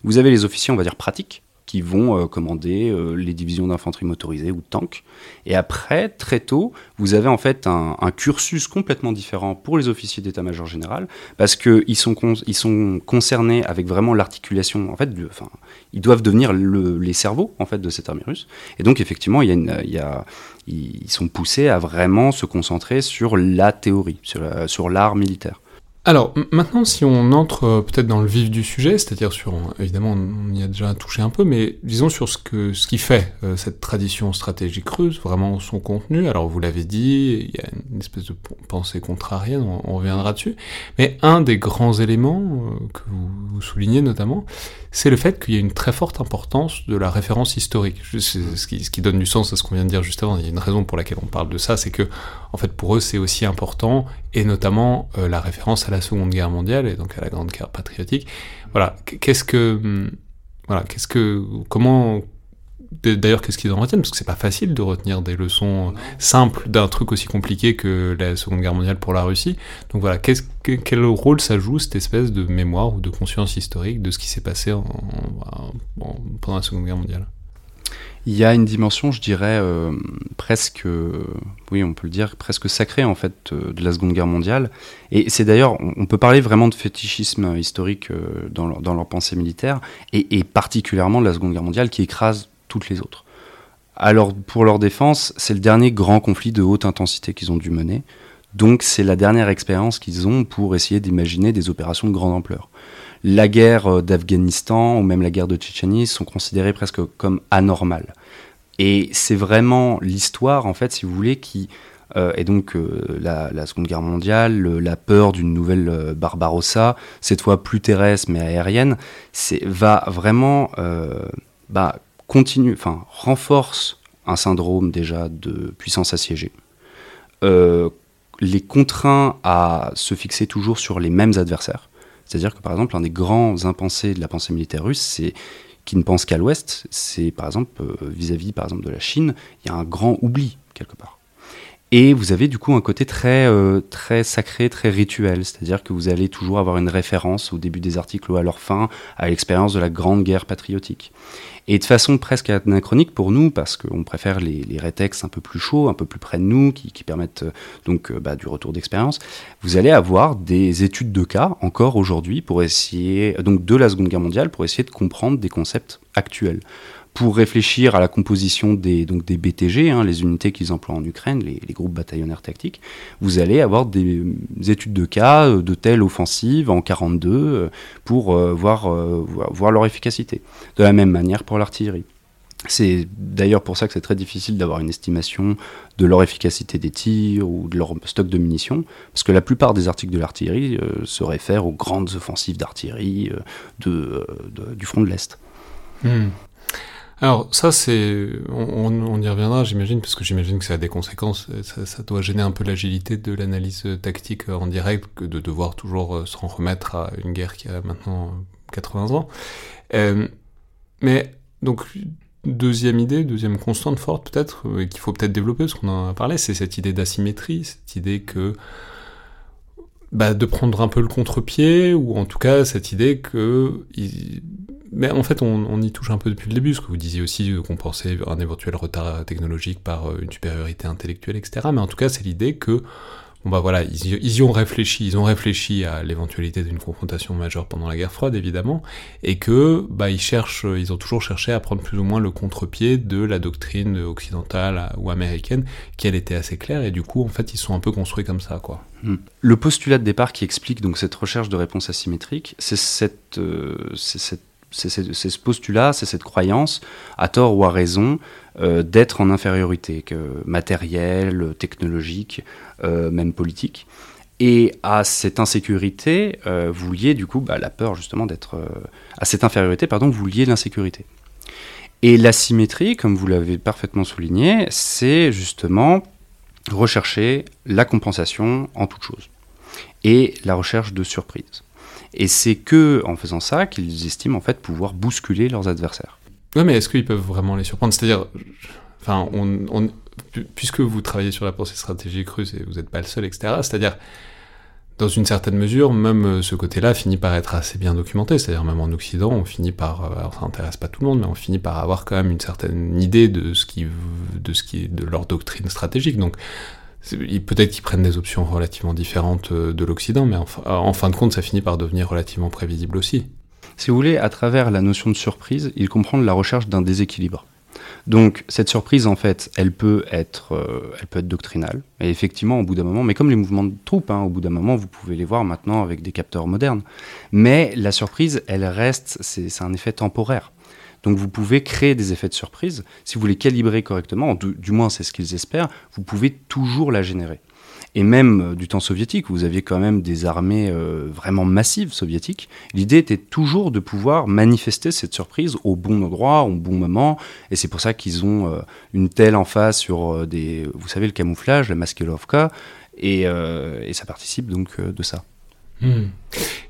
Vous avez les officiers, on va dire pratiques, qui vont euh, commander euh, les divisions d'infanterie motorisée ou tanks. Et après, très tôt, vous avez en fait un, cursus complètement différent pour les officiers d'état-major général, parce qu'ils sont, sont concernés avec vraiment l'articulation, en fait, enfin, ils doivent devenir les cerveaux en fait de cette armée russe. Et donc effectivement, y a ils sont poussés à vraiment se concentrer sur la théorie, sur l'art militaire. Alors maintenant, si on entre euh, peut-être dans le vif du sujet, c'est-à-dire sur, évidemment, on y a déjà touché un peu, mais disons sur ce, qui fait euh, cette tradition stratégique russe, vraiment son contenu. Alors vous l'avez dit, il y a une espèce de pensée contrarienne, on, reviendra dessus. Mais un des grands éléments euh, que vous, soulignez notamment, c'est le fait qu'il y a une très forte importance de la référence historique. Ce qui, donne du sens à ce qu'on vient de dire juste avant. Il y a une raison pour laquelle on parle de ça, c'est que en fait pour eux c'est aussi important, et notamment la référence à la Seconde Guerre mondiale et donc à la Grande Guerre patriotique. Voilà, qu'est-ce que, hum, voilà, qu'est-ce que, comment, d'ailleurs, qu'est-ce qu'ils en retiennent? Parce que c'est pas facile de retenir des leçons simples d'un truc aussi compliqué que la Seconde Guerre mondiale pour la Russie. Donc voilà, quel rôle ça joue cette espèce de mémoire ou de conscience historique de ce qui s'est passé pendant la Seconde Guerre mondiale? Il y a une dimension, je dirais, euh, presque, oui, on peut le dire, presque sacrée en fait euh, de la Seconde Guerre mondiale. Et c'est d'ailleurs, on peut parler vraiment de fétichisme historique euh, dans, leur, dans, leur, pensée militaire, et, particulièrement de la Seconde Guerre mondiale qui écrase toutes les autres. Alors, pour leur défense, c'est le dernier grand conflit de haute intensité qu'ils ont dû mener. Donc, c'est la dernière expérience qu'ils ont pour essayer d'imaginer des opérations de grande ampleur la guerre euh, d'Afghanistan ou même la guerre de Tchétchénie sont considérées presque comme anormales. Et c'est vraiment l'histoire, en fait, si vous voulez, qui euh, et donc euh, la, Seconde Guerre mondiale, la peur d'une nouvelle Barbarossa, cette fois plus terrestre mais aérienne, va vraiment bah, continue, enfin renforce un syndrome déjà de puissance assiégée. les contraint à se fixer toujours sur les mêmes adversaires. C'est-à-dire que par exemple, un des grands impensés de la pensée militaire russe, c'est qui ne pense qu'à l'Ouest, c'est par exemple euh, vis-à-vis par exemple de la Chine, il y a un grand oubli quelque part. Et vous avez du coup un côté très, euh, très sacré, très rituel, c'est-à-dire que vous allez toujours avoir une référence au début des articles ou à leur fin à l'expérience de la Grande Guerre patriotique. Et de façon presque anachronique pour nous, parce qu'on préfère les, rétextes un peu plus chauds, un peu plus près de nous, qui, permettent euh, donc euh, bah, du retour d'expérience, vous allez avoir des études de cas encore aujourd'hui pour essayer, donc de la Seconde Guerre mondiale, pour essayer de comprendre des concepts actuels pour réfléchir à la composition des, donc des BTG, hein, les unités qu'ils emploient en Ukraine, les, groupes bataillonnaires tactiques, vous allez avoir des, études de cas euh, de telle offensive en 42 euh, pour euh, voir, voir leur efficacité. De la même manière pour l'artillerie. C'est d'ailleurs pour ça que c'est très difficile d'avoir une estimation de leur efficacité des tirs ou de leur stock de munitions, parce que la plupart des articles de l'artillerie se réfèrent aux grandes offensives d'artillerie du front de l'Est. Hmm. Alors ça c'est, on, y reviendra j'imagine, parce que j'imagine que ça a des conséquences, ça, doit gêner un peu l'agilité de l'analyse tactique en direct que de devoir toujours euh, se remettre à une guerre qui a maintenant 80 ans. Euh, mais donc deuxième idée, deuxième constante forte peut-être, euh, qu'il faut peut-être développer, parce qu'on en a parlé, c'est cette idée d'asymétrie, cette idée que bah, de prendre un peu le contre-pied, ou en tout cas cette idée que mais en fait, on, y touche un peu depuis le début, parce que vous disiez aussi qu'on pensait un éventuel retard technologique par euh, une supériorité intellectuelle, etc. Mais en tout cas, c'est l'idée que, bon bah voilà, ils, y ont réfléchi, ils ont réfléchi à l'éventualité d'une confrontation majeure pendant la guerre froide, évidemment, et que, bah ils cherchent, ils ont toujours cherché à prendre plus ou moins le contre-pied de la doctrine occidentale ou américaine, qui elle était assez claire, et du coup, en fait, ils sont un peu construits comme ça, quoi. Hmm. Le postulat de départ qui explique donc cette recherche de réponse asymétrique, c'est euh, cette c'est ce postulat, c'est cette croyance, à tort ou à raison, euh, d'être en infériorité que matérielle, technologique, euh, même politique. Et à cette insécurité, euh, vous liez du coup bah, la peur justement d'être... à cette infériorité, pardon, vous liez l'insécurité. Et l'asymétrie, comme vous l'avez parfaitement souligné, c'est justement rechercher la compensation en toute chose. Et la recherche de surprise. Et c'est que en faisant ça qu'ils estiment en fait pouvoir bousculer leurs adversaires. Ouais, mais est-ce qu'ils peuvent vraiment les surprendre? C'est-à-dire, enfin, puisque vous travaillez sur la pensée stratégique russe et vous n'êtes pas le seul, etc. C'est-à-dire, dans une certaine mesure, même euh, ce côté-là finit par être assez bien documenté. C'est-à-dire même en Occident, on finit par, euh, alors ça n'intéresse pas tout le monde, mais on finit par avoir quand même une certaine idée de ce qui, de ce qui de leur doctrine stratégique. Donc peut-être qu'ils prennent des options relativement différentes euh, de l'Occident, mais en, fin de compte, ça finit par devenir relativement prévisible aussi. Si vous voulez, à travers la notion de surprise, ils comprennent la recherche d'un déséquilibre. Donc cette surprise, en fait, elle peut être, euh, elle peut être doctrinale. Et effectivement, au bout d'un moment, mais comme les mouvements de troupes, hein, au bout d'un moment, vous pouvez les voir maintenant avec des capteurs modernes. Mais la surprise, elle reste, c'est un effet temporaire. Donc vous pouvez créer des effets de surprise. Si vous les calibrez correctement, du moins c'est ce qu'ils espèrent, vous pouvez toujours la générer et même euh, du temps soviétique, vous aviez quand même des armées euh, vraiment massives soviétiques, l'idée était toujours de pouvoir manifester cette surprise au bon endroit, au bon moment, et c'est pour ça qu'ils ont euh, une telle emphase sur des, vous savez, le camouflage, la maskelovka, et ça participe donc de ça. Hmm.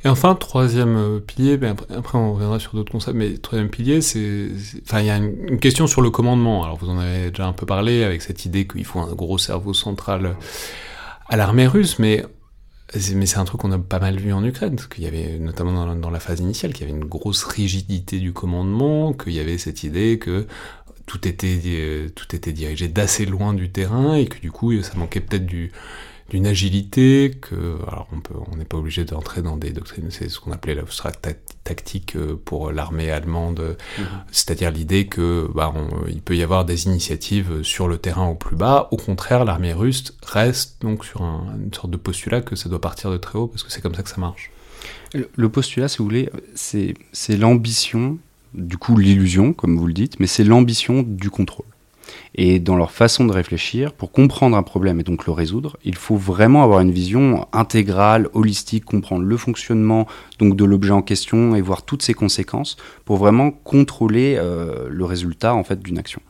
Et enfin, troisième pilier, ben après, on reviendra sur d'autres concepts, mais troisième pilier, c'est, enfin il y a une, question sur le commandement. Alors vous en avez déjà un peu parlé avec cette idée qu'il faut un gros cerveau central à l'armée russe, mais c'est un truc qu'on a pas mal vu en Ukraine, parce qu'il y avait notamment dans, la phase initiale, qu'il y avait une grosse rigidité du commandement, qu'il y avait cette idée que tout était, euh, tout était dirigé d'assez loin du terrain et que du coup ça manquait peut-être du, d'une agilité que alors on peut on n'est pas obligé d'entrer dans des doctrines c'est ce qu'on appelait la tactique euh, pour l'armée allemande. Mhm. c'est-à-dire l'idée que bah, il peut y avoir des initiatives sur le terrain au plus bas. Au contraire l'armée russe reste donc sur une sorte de postulat que ça doit partir de très haut parce que c'est comme ça que ça marche. Le postulat si vous voulez c'est l'ambition du coup l'illusion comme vous le dites mais c'est l'ambition du contrôle et dans leur façon de réfléchir, pour comprendre un problème et donc le résoudre, il faut vraiment avoir une vision intégrale, holistique, comprendre le fonctionnement donc de l'objet en question et voir toutes ses conséquences pour vraiment contrôler euh, le résultat en fait d'une action.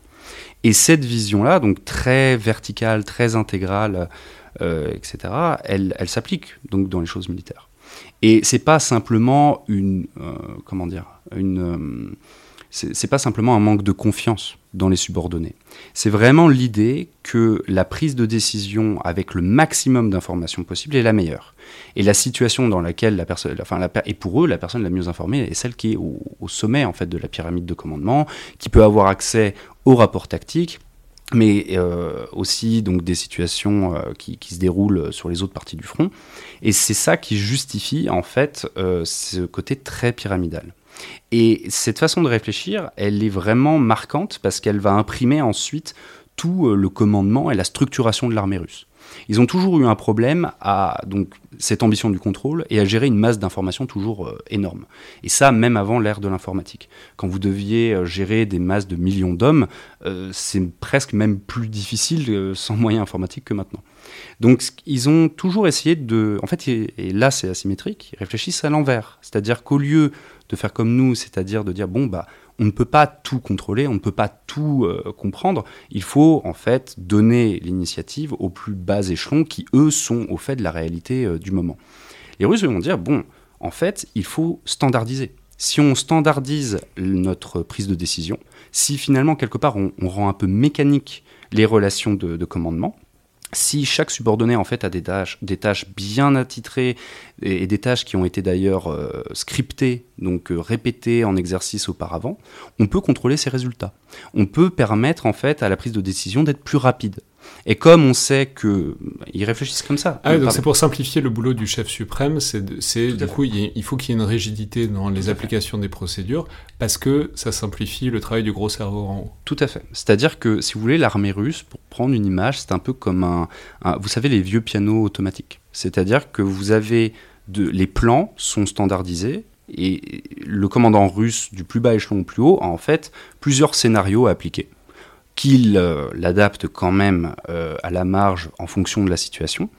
Et cette vision-là, donc très verticale, très intégrale, euh, etc., elle, elle s'applique donc dans les choses militaires. Et c'est pas simplement une, euh, comment dire, une c'est pas simplement un manque de confiance dans les subordonnés. C'est vraiment l'idée que la prise de décision avec le maximum d'informations possible est la meilleure. Et la situation dans laquelle la personne, enfin, la, et pour eux, la personne la mieux informée est celle qui est au, sommet en fait de la pyramide de commandement, qui peut avoir accès aux rapports tactiques, mais euh, aussi donc des situations euh, qui, qui, se déroulent sur les autres parties du front. Et c'est ça qui justifie en fait euh, ce côté très pyramidal. Et cette façon de réfléchir, elle est vraiment marquante parce qu'elle va imprimer ensuite tout euh, le commandement et la structuration de l'armée russe. Ils ont toujours eu un problème à donc cette ambition du contrôle et à gérer une masse d'informations toujours euh, énorme. Et ça, même avant l'ère de l'informatique. Quand vous deviez euh, gérer des masses de millions d'hommes, c'est presque même plus difficile sans moyens informatiques que maintenant. Donc ils ont toujours essayé de... En fait, et là c'est asymétrique, ils réfléchissent à l'envers. C'est-à-dire qu'au lieu de faire comme nous, c'est-à-dire de dire bon bah on ne peut pas tout contrôler, on ne peut pas tout euh, comprendre. Il faut en fait donner l'initiative aux plus bas échelons qui eux sont au fait de la réalité euh, du moment. Les Russes vont dire bon en fait il faut standardiser. Si on standardise notre prise de décision, si finalement quelque part on, rend un peu mécanique les relations de commandement, si chaque subordonné en fait a des tâches, des tâches bien attitrées et, des tâches qui ont été d'ailleurs euh, scriptées, donc euh, répétées en exercice auparavant, on peut contrôler ces résultats. On peut permettre en fait à la prise de décision d'être plus rapide. Et comme on sait que ils réfléchissent comme ça. Ah donc c'est pour simplifier le boulot du chef suprême, c'est du coup il, faut qu'il y ait une rigidité dans les applications des procédures parce que ça simplifie le travail du gros cerveau en haut. Tout à fait. C'est-à-dire que si vous voulez l'armée russe, pour prendre une image, c'est un peu comme un, vous savez les vieux pianos automatiques. C'est-à-dire que vous avez de, les plans sont standardisés et le commandant russe du plus bas échelon au plus haut a en fait plusieurs scénarios à appliquer qu'il euh, l'adapte quand même euh, à la marge en fonction de la situation,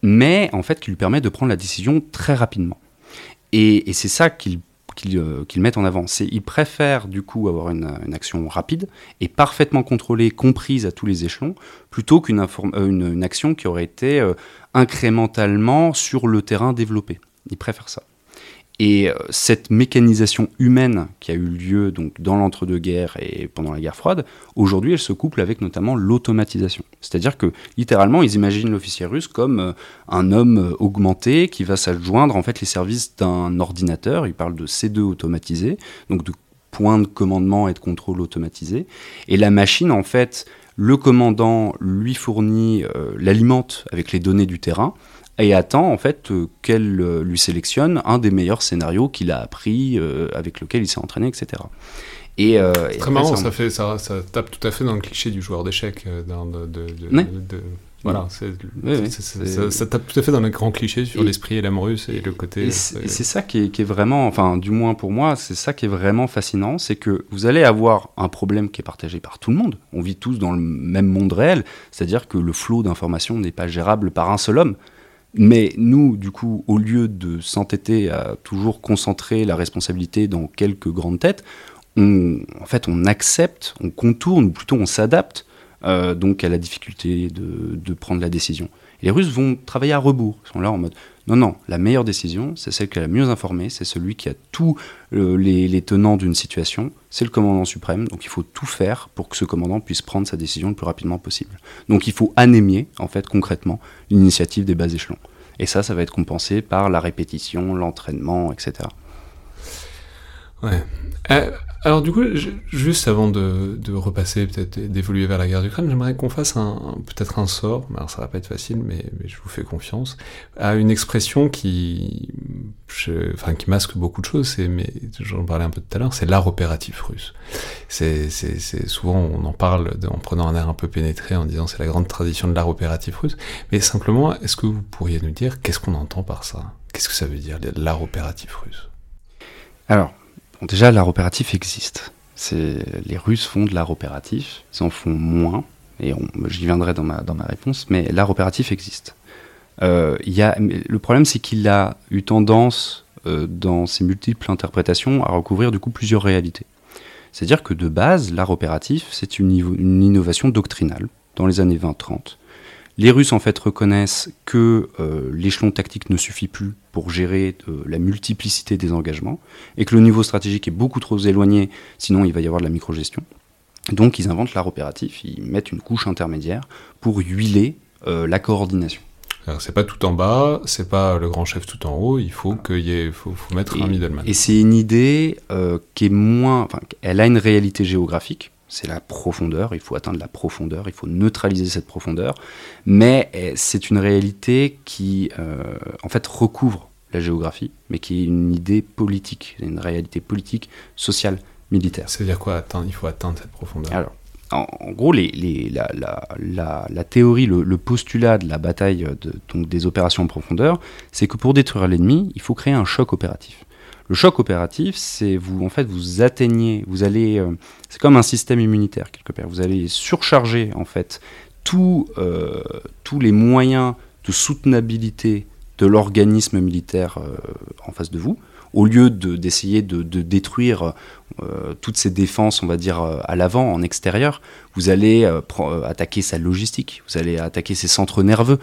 mais en fait qui lui permet de prendre la décision très rapidement. Et, c'est ça qu'il euh, met en avant. Il préfère du coup avoir une, action rapide et parfaitement contrôlée, comprise à tous les échelons, plutôt qu'une une, action qui aurait été incrémentalement sur le terrain développée. Il préfère ça. Et euh, cette mécanisation humaine qui a eu lieu donc dans l'entre-deux-guerres et pendant la guerre froide, aujourd'hui elle se couple avec notamment l'automatisation. C'est-à-dire que littéralement ils imaginent l'officier russe comme euh, un homme euh, augmenté qui va s'adjoindre en fait les services d'un ordinateur. Ils parlent de C2 automatisé, donc de points de commandement et de contrôle automatisé. Et la machine en fait, le commandant lui fournit, l'alimente avec les données du terrain et attend en fait euh, qu'elle euh, lui sélectionne un des meilleurs scénarios qu'il a appris, euh, avec lequel il s'est entraîné, etc. Et, très marrant, ça, fait, ça, ça, tape tout à fait dans le cliché du joueur d'échecs. De, voilà, ça, tape tout à fait dans le grand cliché sur l'esprit et l'âme russe et le côté. Et c'est ça qui est, qui est, vraiment, enfin, du moins pour moi, c'est ça qui est vraiment fascinant, c'est que vous allez avoir un problème qui est partagé par tout le monde. On vit tous dans le même monde réel, c'est-à-dire que le flot d'informations n'est pas gérable par un seul homme. Mais nous, du coup, au lieu de s'entêter à toujours concentrer la responsabilité dans quelques grandes têtes, on, en fait, on accepte, on contourne, ou plutôt on s'adapte euh, donc à la difficulté de, prendre la décision. Les Russes vont travailler à rebours. Ils sont là en mode non, non, la meilleure décision, c'est celle qui est la mieux informée, c'est celui qui a tous les, les, tenants d'une situation, c'est le commandant suprême, donc il faut tout faire pour que ce commandant puisse prendre sa décision le plus rapidement possible. Donc il faut anémier, en fait, concrètement, l'initiative des bas échelons. Et ça, ça va être compensé par la répétition, l'entraînement, etc. Ouais. Euh, alors du coup, juste avant de, repasser, peut-être d'évoluer vers la guerre d'Ukraine, j'aimerais qu'on fasse un, peut-être un sort, alors ça va pas être facile, mais, je vous fais confiance, à une expression qui, enfin, qui masque beaucoup de choses, mais j'en parlais un peu tout à l'heure, c'est l'art opératif russe. C'est, souvent on en parle en prenant un air un peu pénétré, en disant c'est la grande tradition de l'art opératif russe, mais simplement, est-ce que vous pourriez nous dire qu'est-ce qu'on entend par ça? Qu'est-ce que ça veut dire l'art opératif russe? Alors, déjà, l'art opératif existe. Les Russes font de l'art opératif, ils en font moins, et j'y viendrai dans ma, dans ma réponse, mais l'art opératif existe. Euh, y a, le problème, c'est qu'il a eu tendance, euh, dans ses multiples interprétations, à recouvrir du coup plusieurs réalités. C'est-à-dire que de base, l'art opératif, c'est une, une, innovation doctrinale dans les années 20-30, les Russes en fait reconnaissent que euh, l'échelon tactique ne suffit plus pour gérer euh, la multiplicité des engagements et que le niveau stratégique est beaucoup trop éloigné, sinon il va y avoir de la microgestion. Donc ils inventent l'art opératif, ils mettent une couche intermédiaire pour huiler euh, la coordination. C'est pas tout en bas, c'est pas le grand chef tout en haut, il faut qu'il y ait, faut, mettre un middleman. Et c'est une idée qui est moins, enfin, elle a une réalité géographique, c'est la profondeur, il faut atteindre la profondeur, il faut neutraliser cette profondeur, mais eh, c'est une réalité qui euh, en fait recouvre la géographie, mais qui est une idée politique, une réalité politique, sociale, militaire. C'est-à-dire quoi atteindre, Il faut atteindre cette profondeur? Alors, en, gros, les, la, théorie, le, postulat de la bataille de, donc des opérations en profondeur, c'est que pour détruire l'ennemi, il faut créer un choc opératif. Le choc opératif, c'est vous, en fait, vous atteignez, vous allez, euh, c'est comme un système immunitaire quelque part. Vous allez surcharger en fait euh, tous les moyens de soutenabilité de l'organisme militaire euh, en face de vous, au lieu d'essayer de, détruire toutes ces défenses, on va dire, à l'avant, en extérieur, vous allez attaquer sa logistique, vous allez attaquer ses centres nerveux,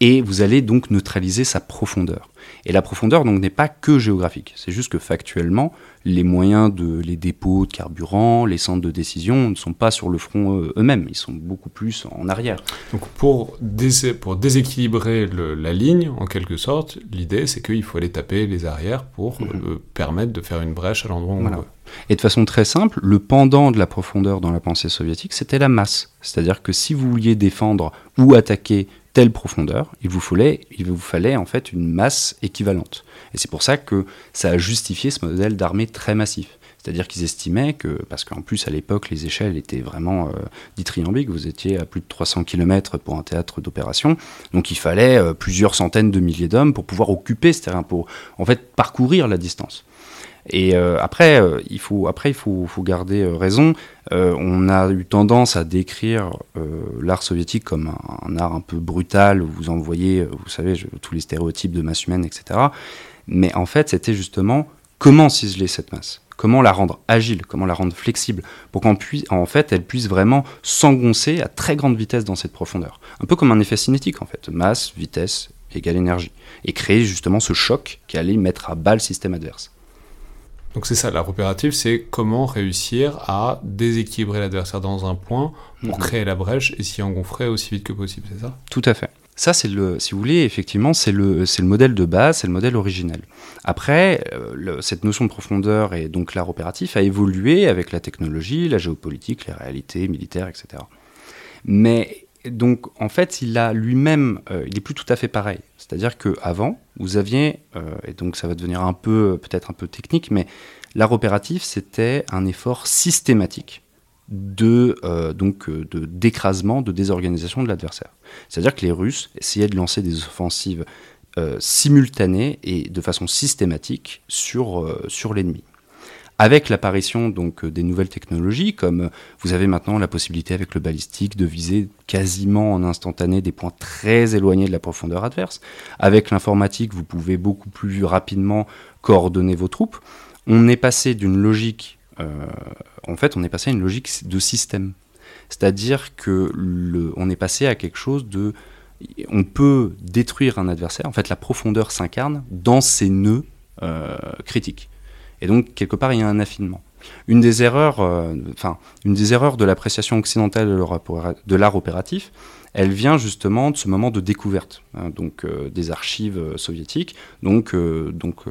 et vous allez donc neutraliser sa profondeur. Et la profondeur donc n'est pas que géographique, c'est juste que factuellement, les moyens de les dépôts de carburant, les centres de décision ne sont pas sur le front euh, eux-mêmes, ils sont beaucoup plus en arrière. Donc pour, pour déséquilibrer la ligne, en quelque sorte, l'idée c'est qu'il faut aller taper les arrières pour mhm. euh, permettre de faire une brèche à l'endroit où on veut. Et de façon très simple, le pendant de la profondeur dans la pensée soviétique, c'était la masse. C'est-à-dire que si vous vouliez défendre ou attaquer telle profondeur, il vous fallait, il vous fallait en fait une masse équivalente. Et c'est pour ça que ça a justifié ce modèle d'armée très massif. C'est-à-dire qu'ils estimaient que, parce qu'en plus à l'époque les échelles étaient vraiment euh, dithyrambiques, vous étiez à plus de 300 km pour un théâtre d'opération, donc il fallait euh, plusieurs centaines de milliers d'hommes pour pouvoir occuper ce terrain, pour en fait parcourir la distance. Et euh, après, euh, il faut, après, il faut, garder euh, raison. on a eu tendance à décrire l'art soviétique comme un, art un peu brutal, où vous envoyez, vous savez, tous les stéréotypes de masse humaine, etc. Mais en fait, c'était justement comment ciseler cette masse? Comment la rendre agile? Comment la rendre flexible? Pour qu'en en fait, elle puisse vraiment s'engoncer à très grande vitesse dans cette profondeur. Un peu comme un effet cinétique, en fait. Masse, vitesse égale énergie, et créer justement ce choc qui allait mettre à bas le système adverse. Donc c'est ça, l'art opératif, c'est comment réussir à déséquilibrer l'adversaire dans un point pour Mhm. créer la brèche et s'y engouffrer aussi vite que possible, c'est ça? Tout à fait. Ça, c'est le, si vous voulez, effectivement, c'est le, c'est le modèle de base, c'est le modèle originel. Après, euh, le- cette notion de profondeur et donc l'art opératif a évolué avec la technologie, la géopolitique, les réalités militaires, etc. Mais donc, en fait, il a lui-même, euh, il est plus tout à fait pareil. C'est-à-dire que avant, vous aviez, euh, et donc ça va devenir un peu, peut-être un peu technique, mais l'art opératif, c'était un effort systématique de euh, donc de d'écrasement, de désorganisation de l'adversaire. C'est-à-dire que les Russes essayaient de lancer des offensives simultanées et de façon systématique sur l'ennemi. Avec l'apparition donc euh, des nouvelles technologies, comme euh, vous avez maintenant la possibilité avec le balistique de viser quasiment en instantané des points très éloignés de la profondeur adverse. Avec l'informatique, vous pouvez beaucoup plus rapidement coordonner vos troupes. On est passé d'une logique, euh, en fait, on est passé à une logique de système. C'est-à-dire que on est passé à quelque chose de, on peut détruire un adversaire. En fait, la profondeur s'incarne dans ses nœuds critiques. Et donc, quelque part, il y a un affinement. Une des erreurs, euh, enfin, une des erreurs de l'appréciation occidentale de l'art opératif, elle vient justement de ce moment de découverte, hein, donc euh, des archives euh, soviétiques, donc, donc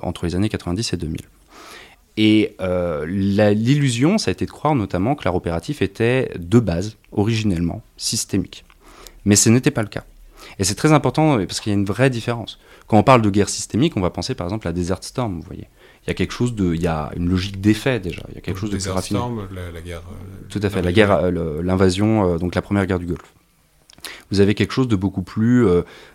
entre les années 90 et 2000. Et l'illusion, ça a été de croire notamment que l'art opératif était de base, originellement, systémique. Mais ce n'était pas le cas. Et c'est très important parce qu'il y a une vraie différence. Quand on parle de guerre systémique, on va penser par exemple à Desert Storm, vous voyez. Il y a quelque chose de, il y a une logique d'effet déjà. Il y a quelque chose de plus raffiné. La, la guerre. euh, Tout à fait, la guerre, euh, l'invasion, euh, donc la première guerre du Golfe. Vous avez quelque chose de beaucoup plus,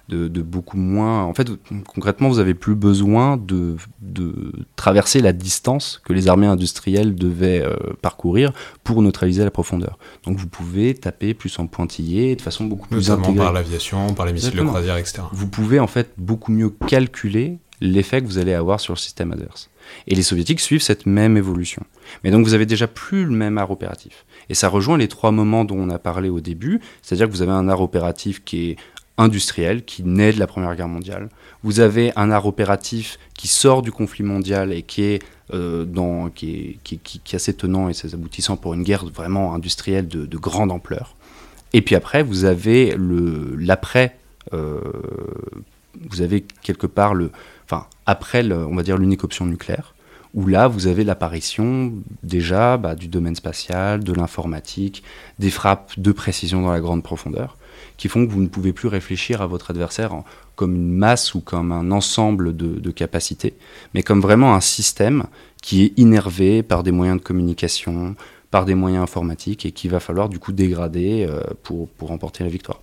de, de beaucoup moins. En fait, concrètement, vous avez plus besoin de, de traverser la distance que les armées industrielles devaient parcourir pour neutraliser la profondeur. Donc, vous pouvez taper plus en pointillé, de façon beaucoup plus Notamment intégrée. par l'aviation, par les missiles Exactement. de croisière, etc. Vous pouvez en fait beaucoup mieux calculer l'effet que vous allez avoir sur le système adverse. Et les soviétiques suivent cette même évolution. Mais donc vous avez déjà plus le même art opératif. Et ça rejoint les trois moments dont on a parlé au début, c'est-à-dire que vous avez un art opératif qui est industriel, qui naît de la Première Guerre mondiale. Vous avez un art opératif qui sort du conflit mondial et qui est, euh, qui, est qui, qui- qui a ses tenants et ses aboutissants pour une guerre vraiment industrielle de, de grande ampleur. Et puis après, vous avez l'après euh, vous avez quelque part le, enfin après, le- on va dire l'unique option nucléaire, où là vous avez l'apparition déjà bah, du domaine spatial, de l'informatique, des frappes de précision dans la grande profondeur, qui font que vous ne pouvez plus réfléchir à votre adversaire comme une masse ou comme un ensemble de, de capacités, mais comme vraiment un système qui est innervé par des moyens de communication, par des moyens informatiques et qu'il va falloir du coup dégrader euh, pour, pour remporter la victoire.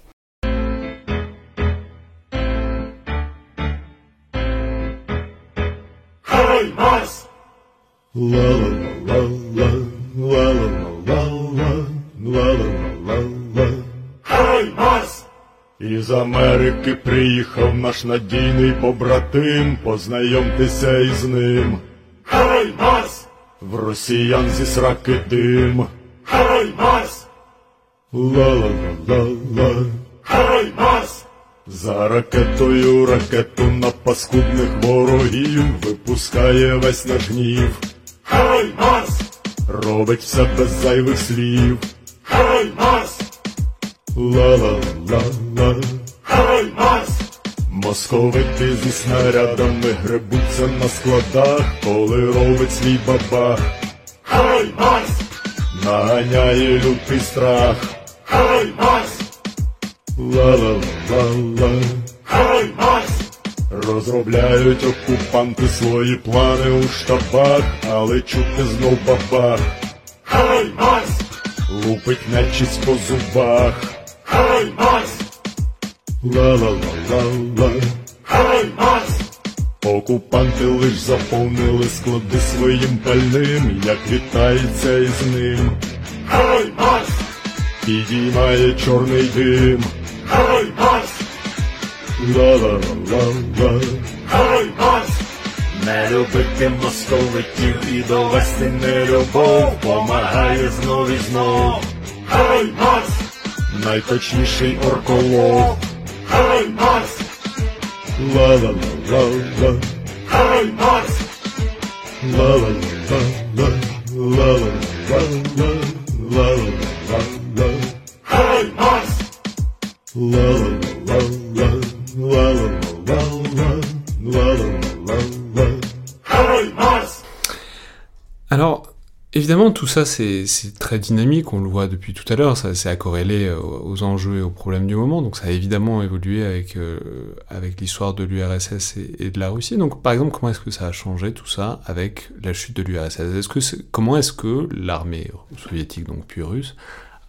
Із Америки приїхав наш надійний побратим, познайомтеся із ним. Хай Марс! В росіян зі сраки дим. Хай Марс! Ла-ла-ла-ла-ла. Хай Марс! За ракетою ракету на паскудних ворогів випускає весь наш гнів. Хай Марс! Робить все без зайвих слів. Хай Марс! Ла-ла-ла-ла. Хай Марс! Московити зі снарядами гребуться на складах, коли робить свій бабах. Хай Марс! Наганяє лютий страх. Хай Марс! Ла-ла-ла-ла. Хай Марс! Розробляють окупанти свої плани у штабах, але чути знов бабах. Хай Марс! Лупить нечисть по зубах. Хай Марс! Ла-ла-ла-ла-ла. Хай Марс! Окупанти лиш заповнили склади своїм пальним, як вітається із ним. Хай Марс! Підіймає чорний дим. Хай Марс! Ла-ла-ла-ла-ла. Хай Марс! Не любити московитів і довести нелюбов помагає знов і знов. Хай Марс! Найточніший орколог. Хай Марс! la la la la la. Hey Alors, évidemment, tout ça, c'est très dynamique, on le voit depuis tout à l'heure, c'est accorrélé euh, aux enjeux et aux problèmes du moment, donc ça a évidemment évolué avec, euh, l'histoire de l'URSS et, de la Russie. Donc, par exemple, comment est-ce que ça a changé tout ça avec la chute de l'URSS Comment est-ce que l'armée soviétique, donc puis russe,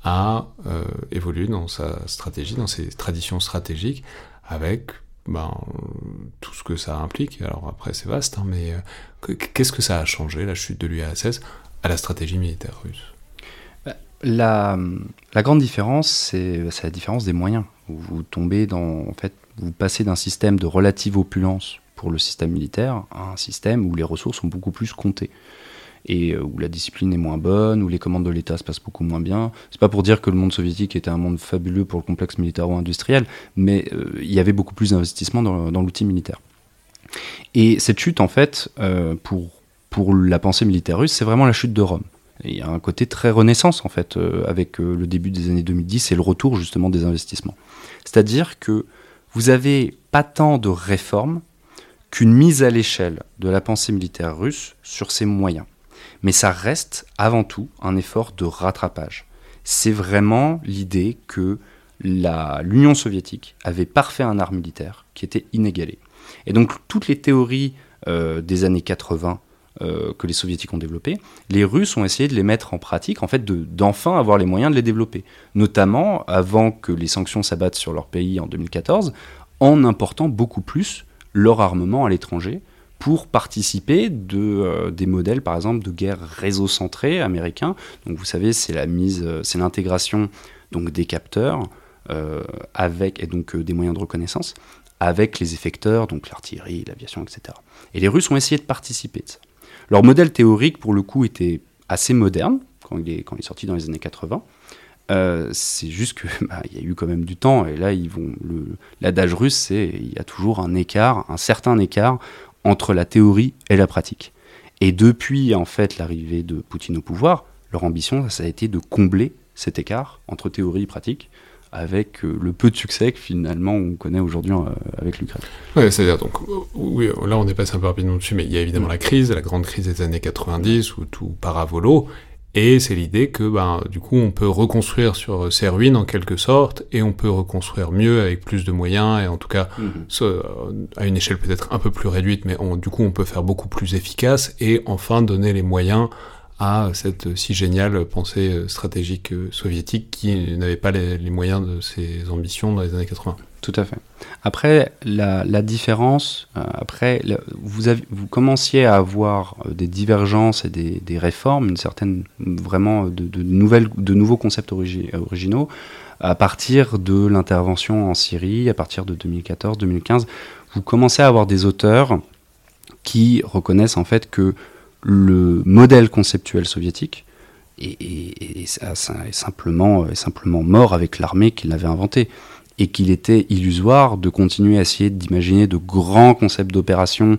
a euh, évolué dans sa stratégie, dans ses traditions stratégiques, avec ben, tout ce que ça implique. Alors après, c'est vaste, hein, mais euh, que- qu'est-ce que ça a changé, la chute de l'URSS, à la stratégie militaire russe? La, la grande différence, c'est la différence des moyens. Vous tombez dans, en fait, vous passez d'un système de relative opulence pour le système militaire à un système où les ressources sont beaucoup plus comptées et euh, où la discipline est moins bonne, où les commandes de l'État se passent beaucoup moins bien. C'est pas pour dire que le monde soviétique était un monde fabuleux pour le complexe militaro-industriel, mais euh, il y avait beaucoup plus d'investissement dans, l'outil militaire. Et cette chute, en fait, euh, pour, la pensée militaire russe, c'est vraiment la chute de Rome. Il y a un côté très renaissance, en fait, avec le début des années 2010 et le retour justement des investissements. C'est-à-dire que vous avez pas tant de réformes qu'une mise à l'échelle de la pensée militaire russe sur ses moyens. Mais ça reste avant tout un effort de rattrapage. C'est vraiment l'idée que l'Union soviétique avait parfait un art militaire qui était inégalé. Et donc toutes les théories euh, des années 80 euh, que les soviétiques ont développées, les Russes ont essayé de les mettre en pratique, en fait, de- d'enfin avoir les moyens de les développer. Notamment avant que les sanctions s'abattent sur leur pays en 2014, en important beaucoup plus leur armement à l'étranger pour participer de, euh, des modèles, par exemple, de guerre réseau-centrée américains. Donc, vous savez, c'est la mise, euh, c'est l'intégration donc des capteurs euh, avec et donc des moyens de reconnaissance avec les effecteurs, donc l'artillerie, l'aviation, etc. Et les Russes ont essayé de participer de ça. Leur modèle théorique, pour le coup, était assez moderne quand il est, quand il est sorti dans les années 80. Euh, c'est juste que bah, il y a eu quand même du temps et là ils vont l'adage russe c'est il y a toujours un écart un certain écart entre la théorie et la pratique et depuis en fait l'arrivée de Poutine au pouvoir leur ambition ça a été de combler cet écart entre théorie et pratique avec euh, le peu de succès que finalement on connaît aujourd'hui euh, avec l'Ukraine. Ouais, c'est-à-dire, donc, oui, là on est passé un peu rapidement dessus, mais il y a évidemment la crise, la grande crise des années 90, où tout part à volo, et c'est l'idée que, ben, du coup, on peut reconstruire sur ces ruines en quelque sorte, et on peut reconstruire mieux avec plus de moyens, et en tout cas, ce- euh, à une échelle peut-être un peu plus réduite, mais on- du coup, on peut faire beaucoup plus efficace, et enfin donner les moyens à cette si géniale pensée euh, stratégique euh, soviétique qui n'avait pas les, les moyens de ses ambitions dans les années 80. Tout à fait. Après, la, différence, euh, après, vous, commenciez à avoir euh, des divergences et des, réformes, une certaine, vraiment, de, nouvelles, de nouveaux concepts origi- originaux, à partir de l'intervention en Syrie, à partir de 2014-2015. Vous commencez à avoir des auteurs qui reconnaissent en fait que le modèle conceptuel soviétique est simplement mort avec l'armée qui l'avait inventé et qu'il était illusoire de continuer à essayer d'imaginer de grands concepts d'opération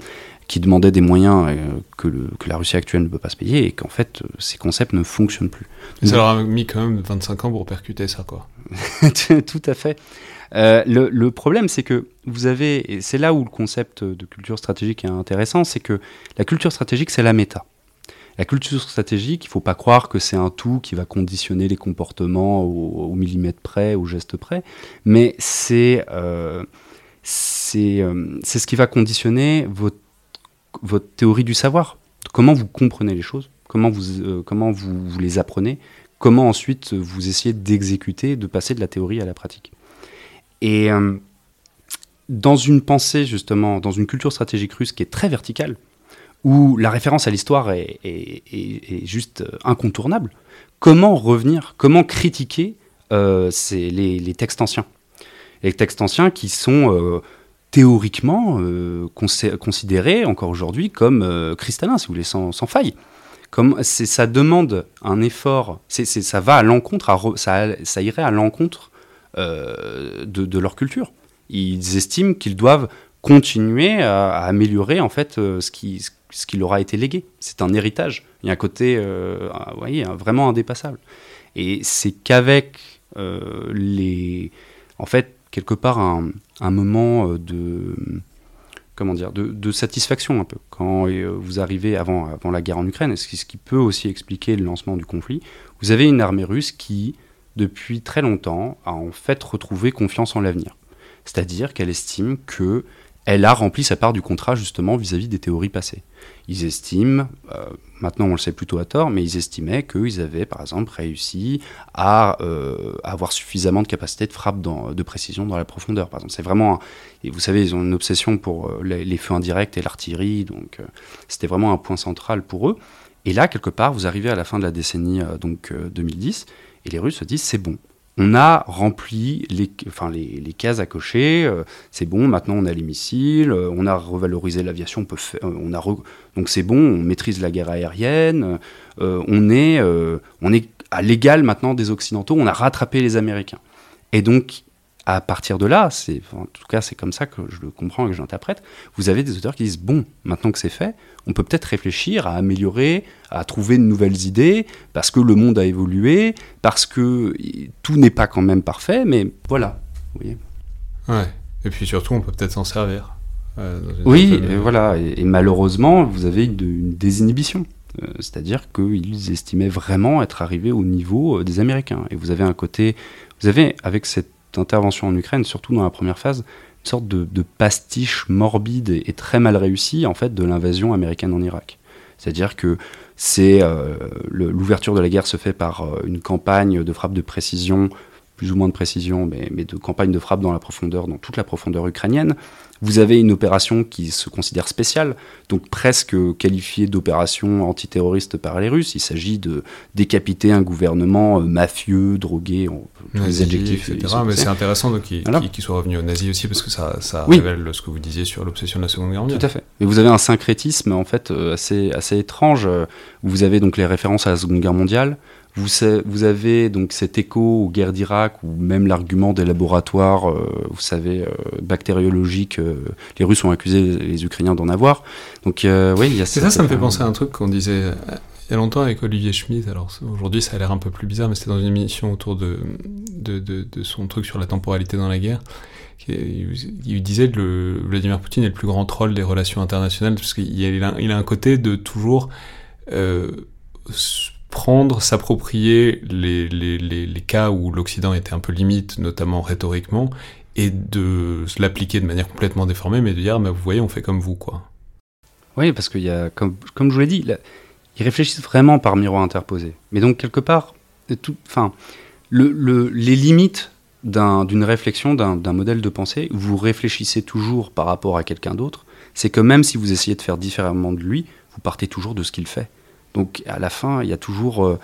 qui demandaient des moyens euh, que, le- que la Russie actuelle ne peut pas se payer et qu'en fait euh, ces concepts ne fonctionnent plus. Ça leur a mis quand même 25 ans pour percuter ça, quoi. Tout à fait. Euh, le, le problème, c'est que vous avez, et c'est là où le concept de culture stratégique est intéressant, c'est que la culture stratégique, c'est la méta. La culture stratégique, il ne faut pas croire que c'est un tout qui va conditionner les comportements au, millimètre près, au geste près, mais c'est euh, euh, ce qui va conditionner votre, théorie du savoir. Comment vous comprenez les choses, comment vous, euh, comment vous, vous les apprenez, comment ensuite vous essayez d'exécuter, de passer de la théorie à la pratique. Et dans une pensée, justement, dans une culture stratégique russe qui est très verticale, où la référence à l'histoire est, juste euh, incontournable, comment revenir, comment critiquer euh, les, textes anciens? Les textes anciens qui sont euh, théoriquement considérés encore aujourd'hui comme cristallins, si vous voulez, sans, faille. Comme ça demande un effort, ça va à l'encontre, ça, irait à l'encontre de, leur culture. Ils estiment qu'ils doivent continuer à, améliorer en fait ce qui ce qui leur a été légué. C'est un héritage. Il y a un côté, euh, ah, vous voyez, vraiment indépassable. Et c'est qu'avec euh, les, en fait, quelque part un, moment euh, de, comment dire, de, satisfaction un peu quand vous arrivez avant, avant la guerre en Ukraine, ce ce qui peut aussi expliquer le lancement du conflit. Vous avez une armée russe qui, depuis très longtemps, a en fait retrouvé confiance en l'avenir. C'est-à-dire qu'elle estime que elle a rempli sa part du contrat justement vis-à-vis des théories passées. Ils estiment, euh, maintenant on le sait plutôt à tort, mais ils estimaient qu'ils avaient par exemple réussi à euh, avoir suffisamment de capacité de frappe de précision dans la profondeur. Par exemple, c'est vraiment, et vous savez, ils ont une obsession pour euh, les, les feux indirects et l'artillerie, donc c'était vraiment un point central pour eux. Et là, quelque part, vous arrivez à la fin de la décennie donc euh, 2010, et les Russes se disent c'est bon. On a rempli les, enfin, cases à cocher, euh, c'est bon, maintenant on a les missiles, euh, on a revalorisé l'aviation, on euh, a donc c'est bon, on maîtrise la guerre aérienne, on, est, on est à l'égal maintenant des Occidentaux, on a rattrapé les Américains. Et donc, à partir de là, c'est, en tout cas c'est comme ça que je le comprends et que j'interprète, vous avez des auteurs qui disent, bon, maintenant que c'est fait, on peut peut-être réfléchir à améliorer, à trouver de nouvelles idées, parce que le monde a évolué, parce que tout n'est pas quand même parfait, mais voilà. Vous voyez Ouais. Et puis surtout, on peut peut-être s'en servir. euh, Oui, et voilà. Et, et malheureusement, vous avez une, une désinhibition. Euh, C'est-à-dire qu'ils estimaient vraiment être arrivés au niveau euh, des Américains. Et vous avez un côté. Vous avez, avec cette intervention en Ukraine, surtout dans la première phase, une sorte de, pastiche morbide et, très mal réussi en fait de l'invasion américaine en Irak. C'est-à-dire que c'est euh, l'ouverture de la guerre se fait par euh, une campagne de frappe de précision, plus ou moins de précision, mais de campagne de frappe dans la profondeur, dans toute la profondeur ukrainienne. Vous avez une opération qui se considère spéciale, donc presque qualifiée d'opération antiterroriste par les Russes. Il s'agit de décapiter un gouvernement euh, mafieux, drogué, tous les adjectifs. etc. Mais c'est intéressant qu'il Voilà. qu'il soit revenu aux nazis aussi, parce que ça, ça Oui. révèle ce que vous disiez sur l'obsession de la Seconde Guerre mondiale. Tout à fait. Et vous avez un syncrétisme en fait euh, assez, assez étrange. Vous avez donc les références à la Seconde Guerre mondiale. Vous, avez donc cet écho aux guerres d'Irak ou même l'argument des laboratoires, euh, vous savez, euh, bactériologiques. euh, les Russes ont accusé les, les Ukrainiens d'en avoir. Donc oui, il y a C'est ça, ça me fait penser à un truc qu'on disait il y a longtemps avec Olivier Schmitt. Alors aujourd'hui, ça a l'air un peu plus bizarre, mais c'était dans une émission autour de, de, de, de son truc sur la temporalité dans la guerre. Il il disait que le, Vladimir Poutine est le plus grand troll des relations internationales parce qu'il a, il un côté de toujours euh, prendre, s'approprier les, les, les, cas où l'Occident était un peu limite, notamment rhétoriquement, et de l'appliquer de manière complètement déformée, mais de dire, bah, vous voyez, on fait comme vous, quoi. Oui, parce qu'il y a, comme, comme je vous l'ai dit, là, ils réfléchissent vraiment par miroir interposé. Mais donc, quelque part, tout, enfin, le, le- les limites d'un- d'une réflexion, d'un modèle de pensée, vous réfléchissez toujours par rapport à quelqu'un d'autre, c'est que même si vous essayez de faire différemment de lui, vous partez toujours de ce qu'il fait. Donc, à la fin, il y a toujours euh,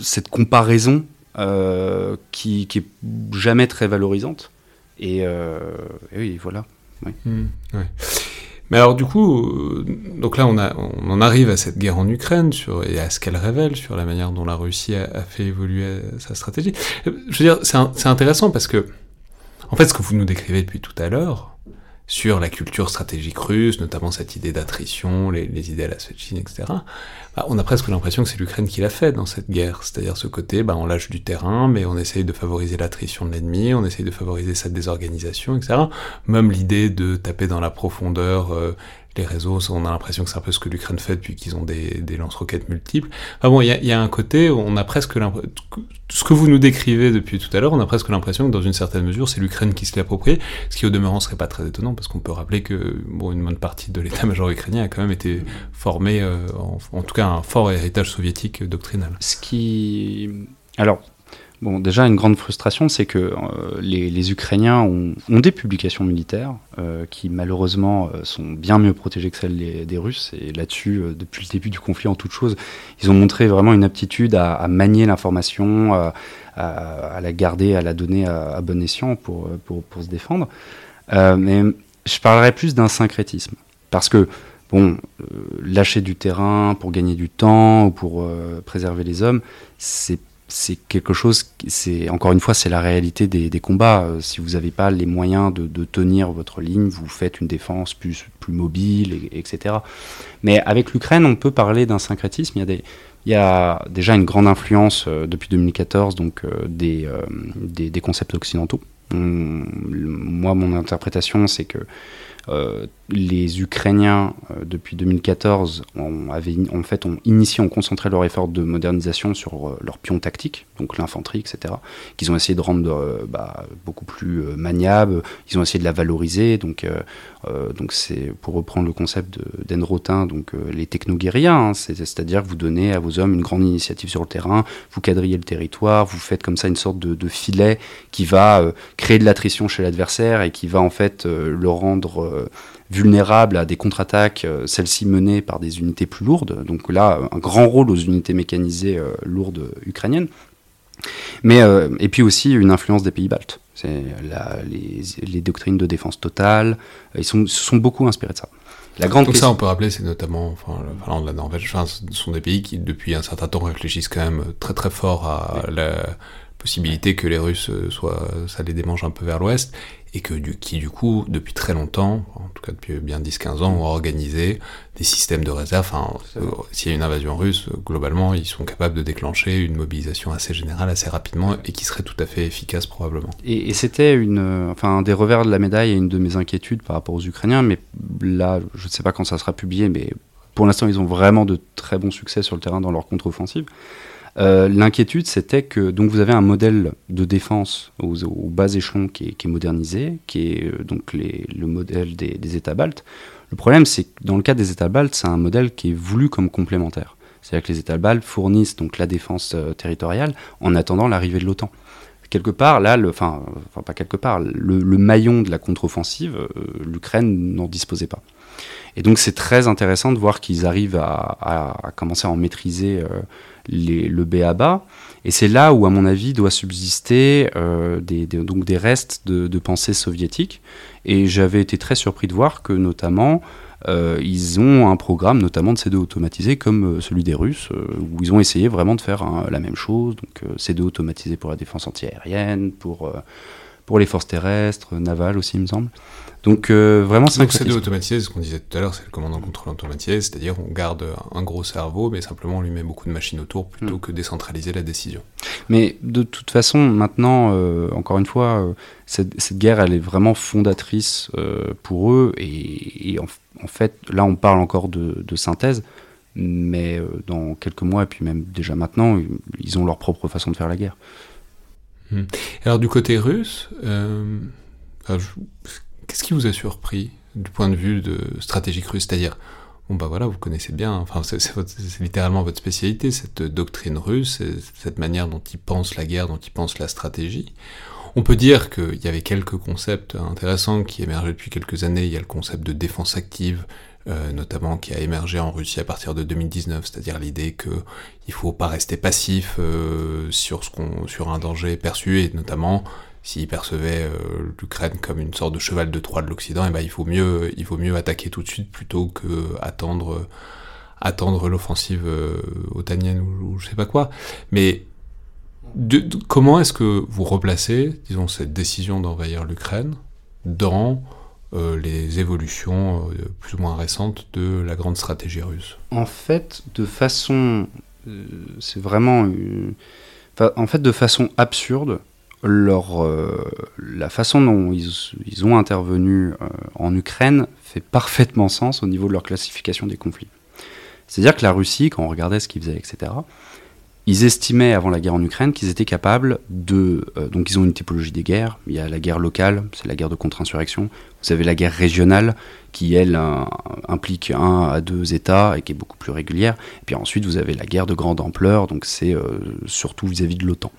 cette comparaison euh, qui, qui est jamais très valorisante. Et, euh, oui, voilà. Hmm. Mais alors du coup, donc là on, en arrive à cette guerre en Ukraine et à ce qu'elle révèle sur la manière dont la Russie a, fait évoluer sa stratégie. Je veux dire, c'est intéressant parce que, en fait, ce que vous nous décrivez depuis tout à l'heure sur la culture stratégique russe, notamment cette idée d'attrition, les, idées à la Sechin, etc., bah, on a presque l'impression que c'est l'Ukraine qui l'a fait dans cette guerre. C'est-à-dire ce côté, bah, on lâche du terrain, mais on essaye de favoriser l'attrition de l'ennemi, on essaye de favoriser sa désorganisation, etc. Même l'idée de taper dans la profondeur euh, les réseaux, on a l'impression que c'est un peu ce que l'Ukraine fait depuis qu'ils ont des, des lance-roquettes multiples. Enfin bon, il y a, un côté, on a presque l'impression... Ce que vous nous décrivez depuis tout à l'heure, on a presque l'impression que dans une certaine mesure, c'est l'Ukraine qui se l'est approprié, ce qui au demeurant serait pas très étonnant, parce qu'on peut rappeler que bon, une bonne partie de l'état-major ukrainien a quand même été formé, euh, en, en tout cas un fort héritage soviétique doctrinal. Ce qui. Alors, bon, déjà, une grande frustration, c'est que euh, les, Ukrainiens ont, des publications militaires euh, qui, malheureusement, euh, sont bien mieux protégées que celles des, Russes. Et là-dessus, depuis le début du conflit, en toute chose, ils ont montré vraiment une aptitude à, manier l'information, à, la garder, à la donner à, bon escient pour, se défendre. Mais je parlerais plus d'un syncrétisme. Parce que, bon, lâcher du terrain pour gagner du temps ou pour préserver les hommes, c'est c'est quelque chose, c'est encore une fois, c'est la réalité des, combats. Euh, si vous n'avez pas les moyens de, tenir votre ligne, vous faites une défense plus, mobile, et, etc. Mais avec l'Ukraine, on peut parler d'un syncrétisme. Il y a déjà une grande influence euh, depuis 2014 donc, euh, des, concepts occidentaux. Moi, mon interprétation, c'est que les Ukrainiens, euh, depuis 2014, ont, en fait, ont initié, ont concentré leur effort de modernisation sur euh, leur pion tactique, donc l'infanterie, etc., qu'ils ont essayé de rendre bah, beaucoup plus maniable. Ils ont essayé de la valoriser. Donc, donc c'est pour reprendre le concept d'Enrotin, donc les technoguériens, hein, c'est-à-dire que vous donnez à vos hommes une grande initiative sur le terrain, vous quadrillez le territoire, vous faites comme ça une sorte de, de filet qui va créer de l'attrition chez l'adversaire et qui va en fait le rendre vulnérables à des contre-attaques, euh, celles-ci menées par des unités plus lourdes. Donc là, un grand rôle aux unités mécanisées euh, lourdes ukrainiennes. Mais, euh, et puis aussi une influence des pays baltes. C'est les, les, doctrines de défense totale, ils sont, se sont beaucoup inspirés de ça. La grande Donc ça, on peut rappeler, c'est notamment, enfin, la Finlande, la Norvège, enfin, ce sont des pays qui, depuis un certain temps, réfléchissent quand même très très fort à la possibilité que les Russes soient, ça les démange un peu vers l'ouest, et que du, qui du coup, depuis très longtemps, en tout cas depuis bien 10-15 ans, ont organisé des systèmes de réserve. Enfin, euh, s'il y a une invasion russe, globalement, ils sont capables de déclencher une mobilisation assez générale, assez rapidement, et qui serait tout à fait efficace probablement. Et, et c'était une, enfin, un des revers de la médaille et une de mes inquiétudes par rapport aux Ukrainiens, mais là, je ne sais pas quand ça sera publié, mais pour l'instant, ils ont vraiment de très bons succès sur le terrain dans leur contre-offensive. Euh, l'inquiétude, c'était que donc vous avez un modèle de défense aux, bas échelons qui est, modernisé, qui est euh, donc le modèle des, États baltes. Le problème, c'est que dans le cas des États baltes, c'est un modèle qui est voulu comme complémentaire. C'est-à-dire que les États baltes fournissent donc la défense euh, territoriale en attendant l'arrivée de l'OTAN. Quelque part, là, le, enfin, pas quelque part, le, maillon de la contre-offensive, l'Ukraine n'en disposait pas. Et donc c'est très intéressant de voir qu'ils arrivent à, commencer à en maîtriser le BABA. Et c'est là où, à mon avis, doit subsister euh, des, donc des restes de, pensée soviétique. Et j'avais été très surpris de voir que, notamment, euh, ils ont un programme, notamment de C2 automatisé, comme euh, celui des Russes, où ils ont essayé vraiment de faire hein, la même chose. Donc, C2 automatisé pour la défense antiaérienne, pour, pour les forces terrestres, navales aussi, il me semble. Donc euh, vraiment c'est Donc c'est automatisé, ce qu'on disait tout à l'heure, c'est le commandant contrôle automatisé, c'est-à-dire on garde un gros cerveau, mais simplement on lui met beaucoup de machines autour plutôt mm. que décentraliser la décision. Mais de toute façon, maintenant, euh, encore une fois, euh, cette, cette, guerre, elle est vraiment fondatrice euh, pour eux, et, et en, en, fait, là on parle encore de, de synthèse, mais euh, dans quelques mois, et puis même déjà maintenant, ils ont leur propre façon de faire la guerre. Hmm. Alors du côté russe, enfin, je Qu'est-ce qui vous a surpris du point de vue de stratégique russe? C'est-à-dire, bon bah voilà, vous connaissez bien, enfin c'est littéralement votre spécialité, cette doctrine russe, cette manière dont ils pensent la guerre, dont ils pensent la stratégie. On peut dire qu'il y avait quelques concepts intéressants qui émergeaient depuis quelques années. Il y a le concept de défense active, euh, notamment qui a émergé en Russie à partir de 2019, c'est-à-dire l'idée que il faut pas rester passif euh, sur ce sur un danger perçu, et notamment s'il percevait euh, l'Ukraine comme une sorte de cheval de Troie de l'Occident, et eh ben il faut mieux, il faut mieux attaquer tout de suite plutôt que attendre, attendre l'offensive euh, otanienne ou, je sais pas quoi. Mais comment est-ce que vous replacez, disons, cette décision d'envahir l'Ukraine dans euh, les évolutions euh, plus ou moins récentes de la grande stratégie russe? En fait, de façon, c'est vraiment, en fait, de façon absurde leur, euh, la façon dont ils, ils ont intervenu euh, en Ukraine fait parfaitement sens au niveau de leur classification des conflits. C'est-à-dire que la Russie, quand on regardait ce qu'ils faisaient, etc., ils estimaient avant la guerre en Ukraine qu'ils étaient capables de... Euh, donc ils ont une typologie des guerres. Il y a la guerre locale, c'est la guerre de contre-insurrection. Vous avez la guerre régionale, qui elle implique un à deux États et qui est beaucoup plus régulière. Et puis ensuite vous avez la guerre de grande ampleur, donc c'est surtout vis-à-vis -vis de l'OTAN.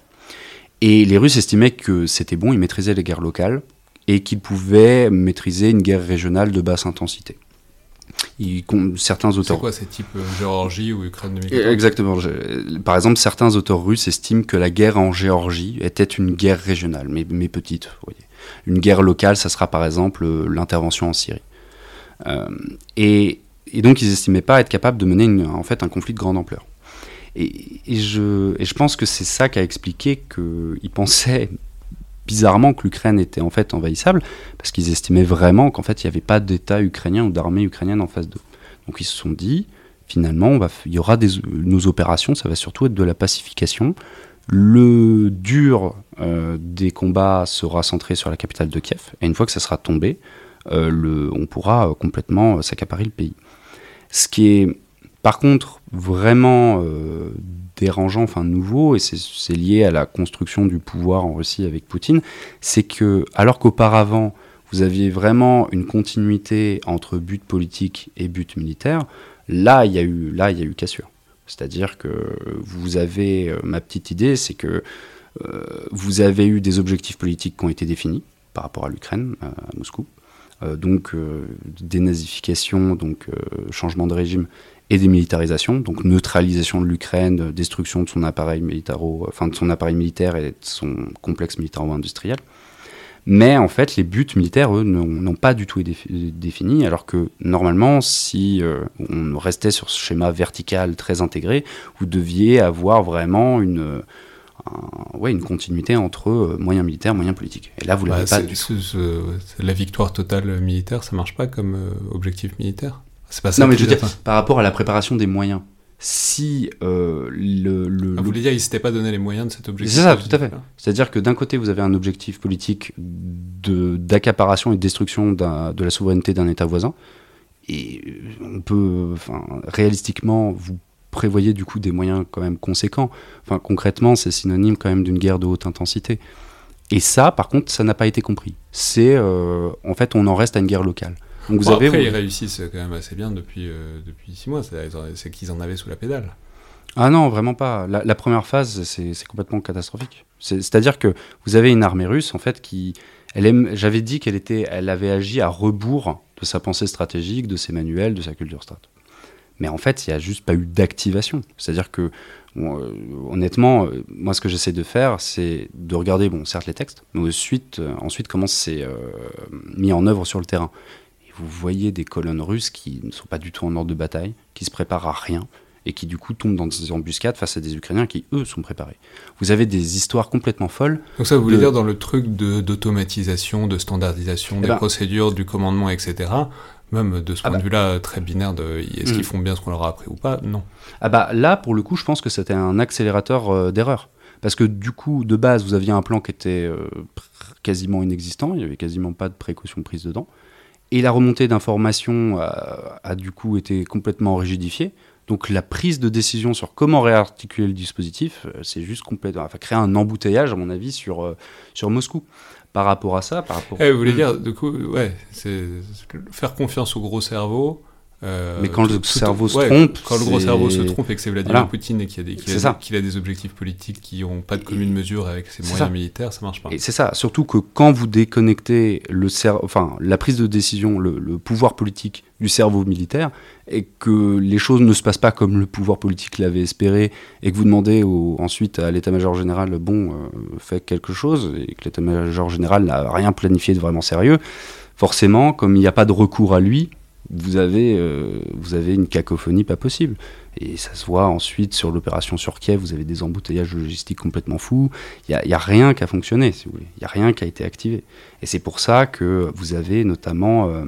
Et les Russes estimaient que c'était bon, ils maîtrisaient les guerres locales et qu'ils pouvaient maîtriser une guerre régionale de basse intensité. Ils, certains auteurs. C'est quoi ces types euh, Géorgie ou Ukraine 2014 Exactement. par exemple, certains auteurs russes estiment que la guerre en Géorgie était une guerre régionale, mais, mais petite. Vous voyez. Une guerre locale, ça sera par exemple euh, l'intervention en Syrie. Euh, et, et, donc, ils n'estimaient pas être capables de mener une, en fait un conflit de grande ampleur. Et, je, pense que c'est ça qui a expliqué qu'ils pensaient bizarrement que l'Ukraine était en fait envahissable, parce qu'ils estimaient vraiment qu'en fait il n'y avait pas d'État ukrainien ou d'armée ukrainienne en face d'eux. Donc ils se sont dit, finalement, il y aura nos opérations, ça va surtout être de la pacification. Le dur euh, des combats sera centré sur la capitale de Kiev, et une fois que ça sera tombé, euh, on pourra euh, complètement s'accaparer le pays. Ce qui est par contre vraiment dérangeant, enfin nouveau, et c'est lié à la construction du pouvoir en Russie avec Poutine, c'est que alors qu'auparavant vous aviez vraiment une continuité entre but politique et but militaire, là il y a eu, là, il y a eu cassure. C'est-à-dire que vous avez, euh, ma petite idée, c'est que euh, vous avez eu des objectifs politiques qui ont été définis par rapport à l'Ukraine, à Moscou. Euh, donc dénazification, donc changement de régime et démilitarisation, donc neutralisation de l'Ukraine, destruction de son appareil enfin de son appareil militaire et de son complexe militaro-industriel. Mais en fait, les buts militaires, eux, n'ont pas du tout été définis, alors que normalement, si euh, on restait sur ce schéma vertical très intégré, vous deviez avoir vraiment une, ouais, une continuité entre euh, moyens militaires, moyens politiques. Et là, vous l'avez bah, pas. la victoire totale militaire, ça marche pas comme euh, objectif militaire c'est pas ça. Non, mais je veux dire, par rapport à la préparation des moyens, si euh, le, le, ah, Vous voulez dire, ils s'étaient pas donné les moyens de cet objectif C'est ça, tout à fait. C'est-à-dire que d'un côté, vous avez un objectif politique d'accaparation et de destruction de la souveraineté d'un État voisin, et on peut, enfin, réalistiquement, vous prévoyez du coup des moyens quand même conséquents. Enfin, concrètement, c'est synonyme quand même d'une guerre de haute intensité. Et ça, par contre, ça n'a pas été compris. C'est, euh, en fait, on en reste à une guerre locale. Donc vous avez, après, ils réussissent quand même assez bien depuis, euh, depuis six mois. C'est qu'ils en avaient sous la pédale. Ah non, vraiment pas. La, première phase, c'est complètement catastrophique. C'est-à-dire que vous avez une armée russe, en fait, qui... J'avais dit qu'elle était, elle avait agi à rebours de sa pensée stratégique, de ses manuels, de sa culture strat. Mais en fait, il n'y a juste pas eu d'activation. C'est-à-dire que, euh, honnêtement, euh, moi, ce que j'essaie de faire, c'est de regarder, bon, certes, les textes, mais ensuite, ensuite comment c'est mis en œuvre sur le terrain vous voyez des colonnes russes qui ne sont pas du tout en ordre de bataille, qui se préparent à rien, et qui du coup tombent dans des embuscades face à des Ukrainiens qui, eux, sont préparés. Vous avez des histoires complètement folles. Donc ça, vous voulez dire dans le truc d'automatisation, de, standardisation eh des ben, procédures, du commandement, etc., même de ce ah point de bah. vue-là, très binaire, de est-ce qu'ils hmm. font bien ce qu'on leur a appris ou pas? Non. Ah bah là, pour le coup, je pense que c'était un accélérateur euh, d'erreur. Parce que du coup, de base, vous aviez un plan qui était euh, quasiment inexistant, il n'y avait quasiment pas de précaution prise dedans. Et la remontée d'informations a, du coup été complètement rigidifiée. Donc la prise de décision sur comment réarticuler le dispositif, euh, c'est juste complètement, enfin créer un embouteillage à mon avis sur euh, sur Moscou. Par rapport à ça, par rapport. Eh, vous voulez dire, du coup, ouais, c'est faire confiance au gros cerveau euh, mais quand le cerveau se trompe. Quand le gros cerveau se trompe et que c'est Vladimir Poutine et qu'il a, des, a, des objectifs politiques qui n'ont pas de commune mesure avec ses moyens militaires, ça marche pas. Et c'est ça, surtout que quand vous déconnectez le enfin, la prise de décision, le, pouvoir politique du cerveau militaire, et que les choses ne se passent pas comme le pouvoir politique l'avait espéré, et que vous demandez ensuite à l'état-major général, bon, euh, faites quelque chose, et que l'état-major général n'a rien planifié de vraiment sérieux, forcément, comme il n'y a pas de recours à lui, vous avez, euh, vous avez une cacophonie pas possible. Et ça se voit ensuite sur l'opération sur Kiev, vous avez des embouteillages logistiques complètement fous. Il n'y a, rien qui a fonctionné, si vous voulez. Il n'y a rien qui a été activé. Et c'est pour ça que vous avez notamment euh,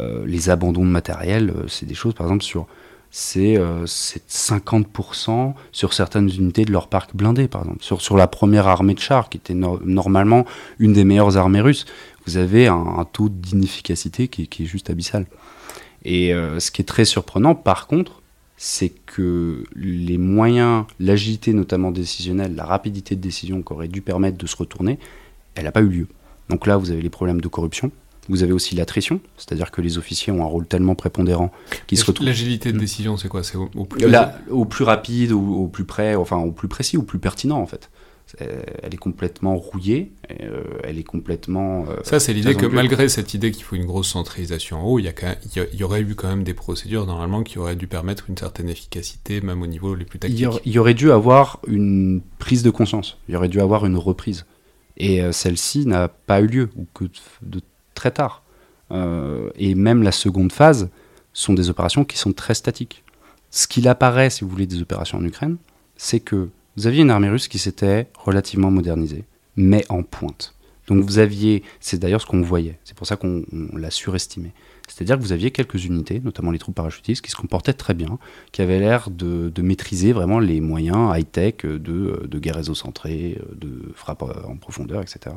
euh, les abandons de matériel. C'est des choses, par exemple, sur c'est 50% sur certaines unités de leur parc blindé, par exemple. Sur, sur la première armée de chars, qui était normalement une des meilleures armées russes, vous avez un, taux d'inefficacité qui, qui, est juste abyssal. Et euh, ce qui est très surprenant, par contre, c'est que les moyens, l'agilité notamment décisionnelle, la rapidité de décision qui aurait dû permettre de se retourner, elle n'a pas eu lieu. Donc là, vous avez les problèmes de corruption. Vous avez aussi l'attrition, c'est-à-dire que les officiers ont un rôle tellement prépondérant qu'ils se retrouvent. L'agilité de décision, c'est quoi? C'est au, plus au plus rapide, au, plus près, enfin au plus précis, au plus pertinent en fait. Euh, elle est complètement rouillée, euh, elle est complètement... Euh, ça, c'est l'idée que malgré cette idée qu'il faut une grosse centralisation en haut, il y, y, aurait eu quand même des procédures normalement qui auraient dû permettre une certaine efficacité, même au niveau les plus tactiques. Il y, aurait dû avoir une prise de conscience, il y aurait dû avoir une reprise. Et celle-ci n'a pas eu lieu, ou que de très tard. et même la seconde phase sont des opérations qui sont très statiques. Ce qu'il apparaît, si vous voulez, des opérations en Ukraine, c'est que vous aviez une armée russe qui s'était relativement modernisée, mais en pointe. Donc vous aviez, c'est d'ailleurs ce qu'on voyait, c'est pour ça qu'on l'a surestimé. C'est-à-dire que vous aviez quelques unités, notamment les troupes parachutistes, qui se comportaient très bien, qui avaient l'air de, maîtriser vraiment les moyens high-tech de, guerre réseau-centrée, de frappe en profondeur, etc.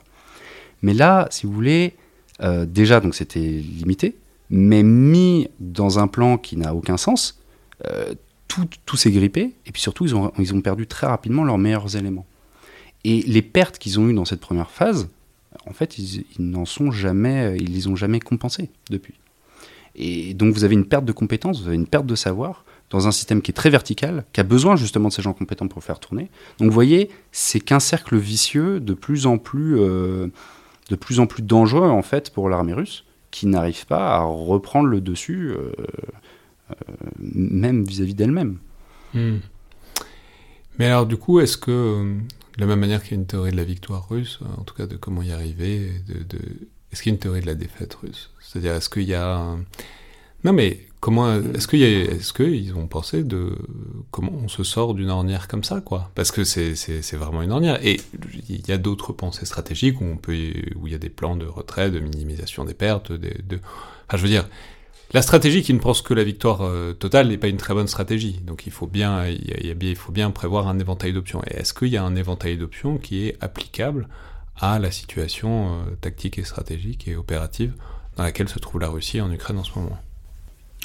Mais là, si vous voulez, euh, déjà, donc c'était limité, mais mis dans un plan qui n'a aucun sens, euh, tout, tout s'est grippé, et puis surtout, ils ont, ils ont perdu très rapidement leurs meilleurs éléments. Et les pertes qu'ils ont eues dans cette première phase, en fait, ils, n'en sont jamais, ils les ont jamais compensées depuis. Et donc, vous avez une perte de compétences, vous avez une perte de savoir dans un système qui est très vertical, qui a besoin justement de ces gens compétents pour faire tourner. Donc, vous voyez, c'est qu'un cercle vicieux de plus en plus euh, de plus en plus dangereux en fait pour l'armée russe, qui n'arrive pas à reprendre le dessus, euh, même vis-à-vis d'elle-même. Hmm. Mais alors du coup, est-ce que, euh, de la même manière qu'il y a une théorie de la victoire russe, en tout cas de comment y arriver, est-ce qu'il y a une théorie de la défaite russe? C'est-à-dire, est-ce qu'il y a... Non mais comment est-ce qu'il est-ce qu'ils ont pensé de comment on se sort d'une ornière comme ça quoi? Parce que c'est vraiment une ornière et il y a d'autres pensées stratégiques où il y a des plans de retrait, de minimisation des pertes, de, de enfin je veux dire la stratégie qui ne pense que la victoire euh, totale n'est pas une très bonne stratégie. Donc il faut bien, prévoir un éventail d'options. Et est-ce qu'il y a un éventail d'options qui est applicable à la situation euh, tactique et stratégique et opérative dans laquelle se trouve la Russie en Ukraine en ce moment?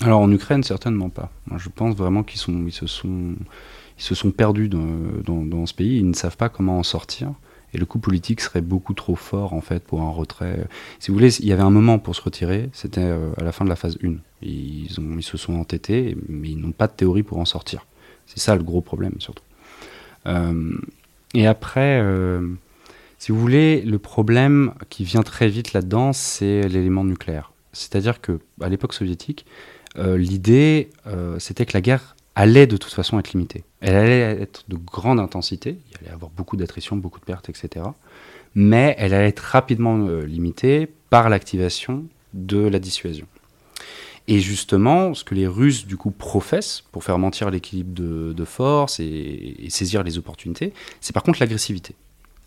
Alors en Ukraine, certainement pas. je pense vraiment qu'ils se sont, perdus dans, ce pays. Ils ne savent pas comment en sortir. Et le coup politique serait beaucoup trop fort en fait pour un retrait. Si vous voulez, il y avait un moment pour se retirer. C'était euh, à la fin de la phase 1. Ils, se sont entêtés, mais ils n'ont pas de théorie pour en sortir. C'est ça le gros problème surtout. Euh, et après, euh, si vous voulez, le problème qui vient très vite là-dedans, c'est l'élément nucléaire. C'est-à-dire que à l'époque soviétique, l'idée, c'était que la guerre allait de toute façon être limitée. Elle allait être de grande intensité, il allait y avoir beaucoup d'attrition, beaucoup de pertes, etc. Mais elle allait être rapidement euh, limitée par l'activation de la dissuasion. Et justement, ce que les Russes du coup professent pour faire mentir l'équilibre de, force et, saisir les opportunités, c'est par contre l'agressivité.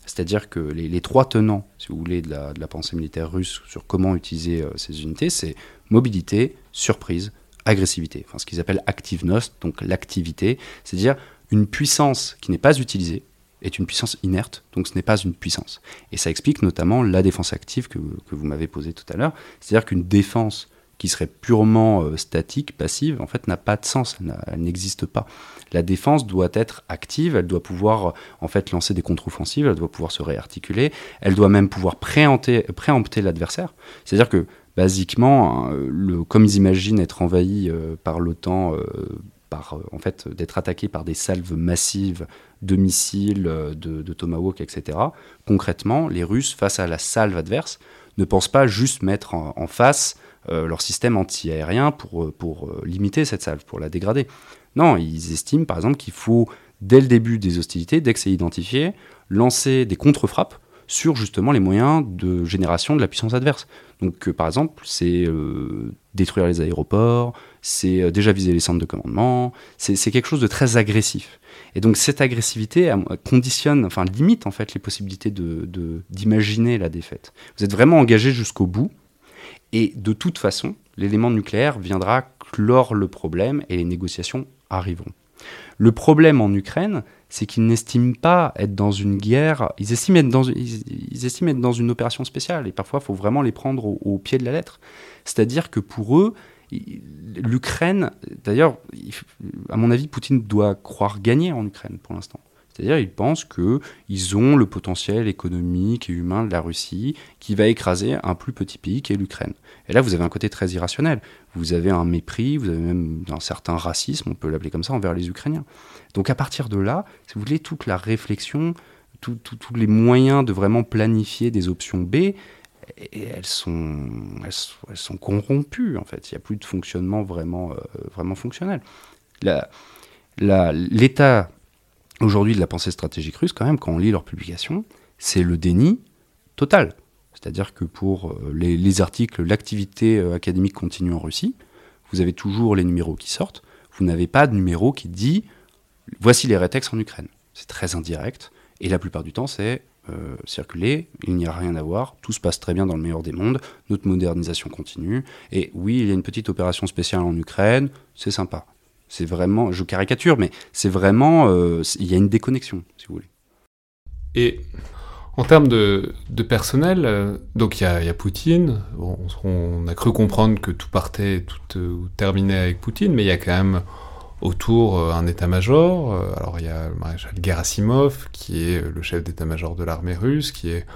C'est-à-dire que les, trois tenants, si vous voulez, de la, pensée militaire russe sur comment utiliser ces unités, c'est mobilité, surprise, agressivité. Enfin, ce qu'ils appellent activenost, donc l'activité, c'est-à-dire une puissance qui n'est pas utilisée est une puissance inerte, donc ce n'est pas une puissance. Et ça explique notamment la défense active que, vous m'avez posée tout à l'heure, c'est-à-dire qu'une défense qui serait purement euh, statique, passive, en fait, n'a pas de sens, elle n'existe pas. La défense doit être active, elle doit pouvoir en fait lancer des contre-offensives, elle doit pouvoir se réarticuler, elle doit même pouvoir préempter l'adversaire. C'est-à-dire que basiquement, hein, le, comme ils imaginent être envahis euh, par l'OTAN, euh, par, euh, en fait, d'être attaqués par des salves massives de missiles, de, Tomahawk, etc. Concrètement, les Russes, face à la salve adverse, ne pensent pas juste mettre en, face leur système anti-aérien pour, pour limiter cette salve, pour la dégrader. Non, ils estiment par exemple qu'il faut, dès le début des hostilités, dès que c'est identifié, lancer des contre-frappes sur justement les moyens de génération de la puissance adverse. Donc, euh, par exemple, c'est euh, détruire les aéroports, c'est euh, déjà viser les centres de commandement, c'est quelque chose de très agressif. Et donc, cette agressivité conditionne, enfin, limite en fait les possibilités d'imaginer de, la défaite. Vous êtes vraiment engagé jusqu'au bout, et de toute façon, l'élément nucléaire viendra clore le problème et les négociations arriveront. Le problème en Ukraine, c'est qu'ils n'estiment pas être dans une guerre, ils estiment être dans, ils, estiment être dans une opération spéciale, et parfois il faut vraiment les prendre au, pied de la lettre. C'est-à-dire que pour eux, l'Ukraine, d'ailleurs, à mon avis, Poutine doit croire gagner en Ukraine pour l'instant. C'est-à-dire qu'ils pensent qu'ils ont le potentiel économique et humain de la Russie qui va écraser un plus petit pays qui est l'Ukraine. Et là, vous avez un côté très irrationnel. Vous avez un mépris, vous avez même un certain racisme, on peut l'appeler comme ça, envers les Ukrainiens. Donc à partir de là, si vous voulez, toute la réflexion, tous les moyens de vraiment planifier des options B, elles sont, elles, sont corrompues, en fait. Il n'y a plus de fonctionnement vraiment, euh, vraiment fonctionnel. L'état aujourd'hui de la pensée stratégique russe, quand même, quand on lit leurs publications, c'est le déni total. C'est-à-dire que pour euh, les, articles, l'activité euh, académique continue en Russie, vous avez toujours les numéros qui sortent. Vous n'avez pas de numéro qui dit voici les rétextes en Ukraine. C'est très indirect, et la plupart du temps, c'est euh, circuler, il n'y a rien à voir, tout se passe très bien dans le meilleur des mondes, notre modernisation continue, et oui, il y a une petite opération spéciale en Ukraine, c'est sympa. C'est vraiment, je caricature, mais c'est vraiment, euh, il y a une déconnexion, si vous voulez. Et en termes de, personnel, euh, donc il y, a Poutine, on, a cru comprendre que tout partait, tout terminait avec Poutine, mais il y a quand même autour euh, un état-major. Euh, alors il y a le maréchal Gerasimov, qui est le chef d'état-major de l'armée russe, qui est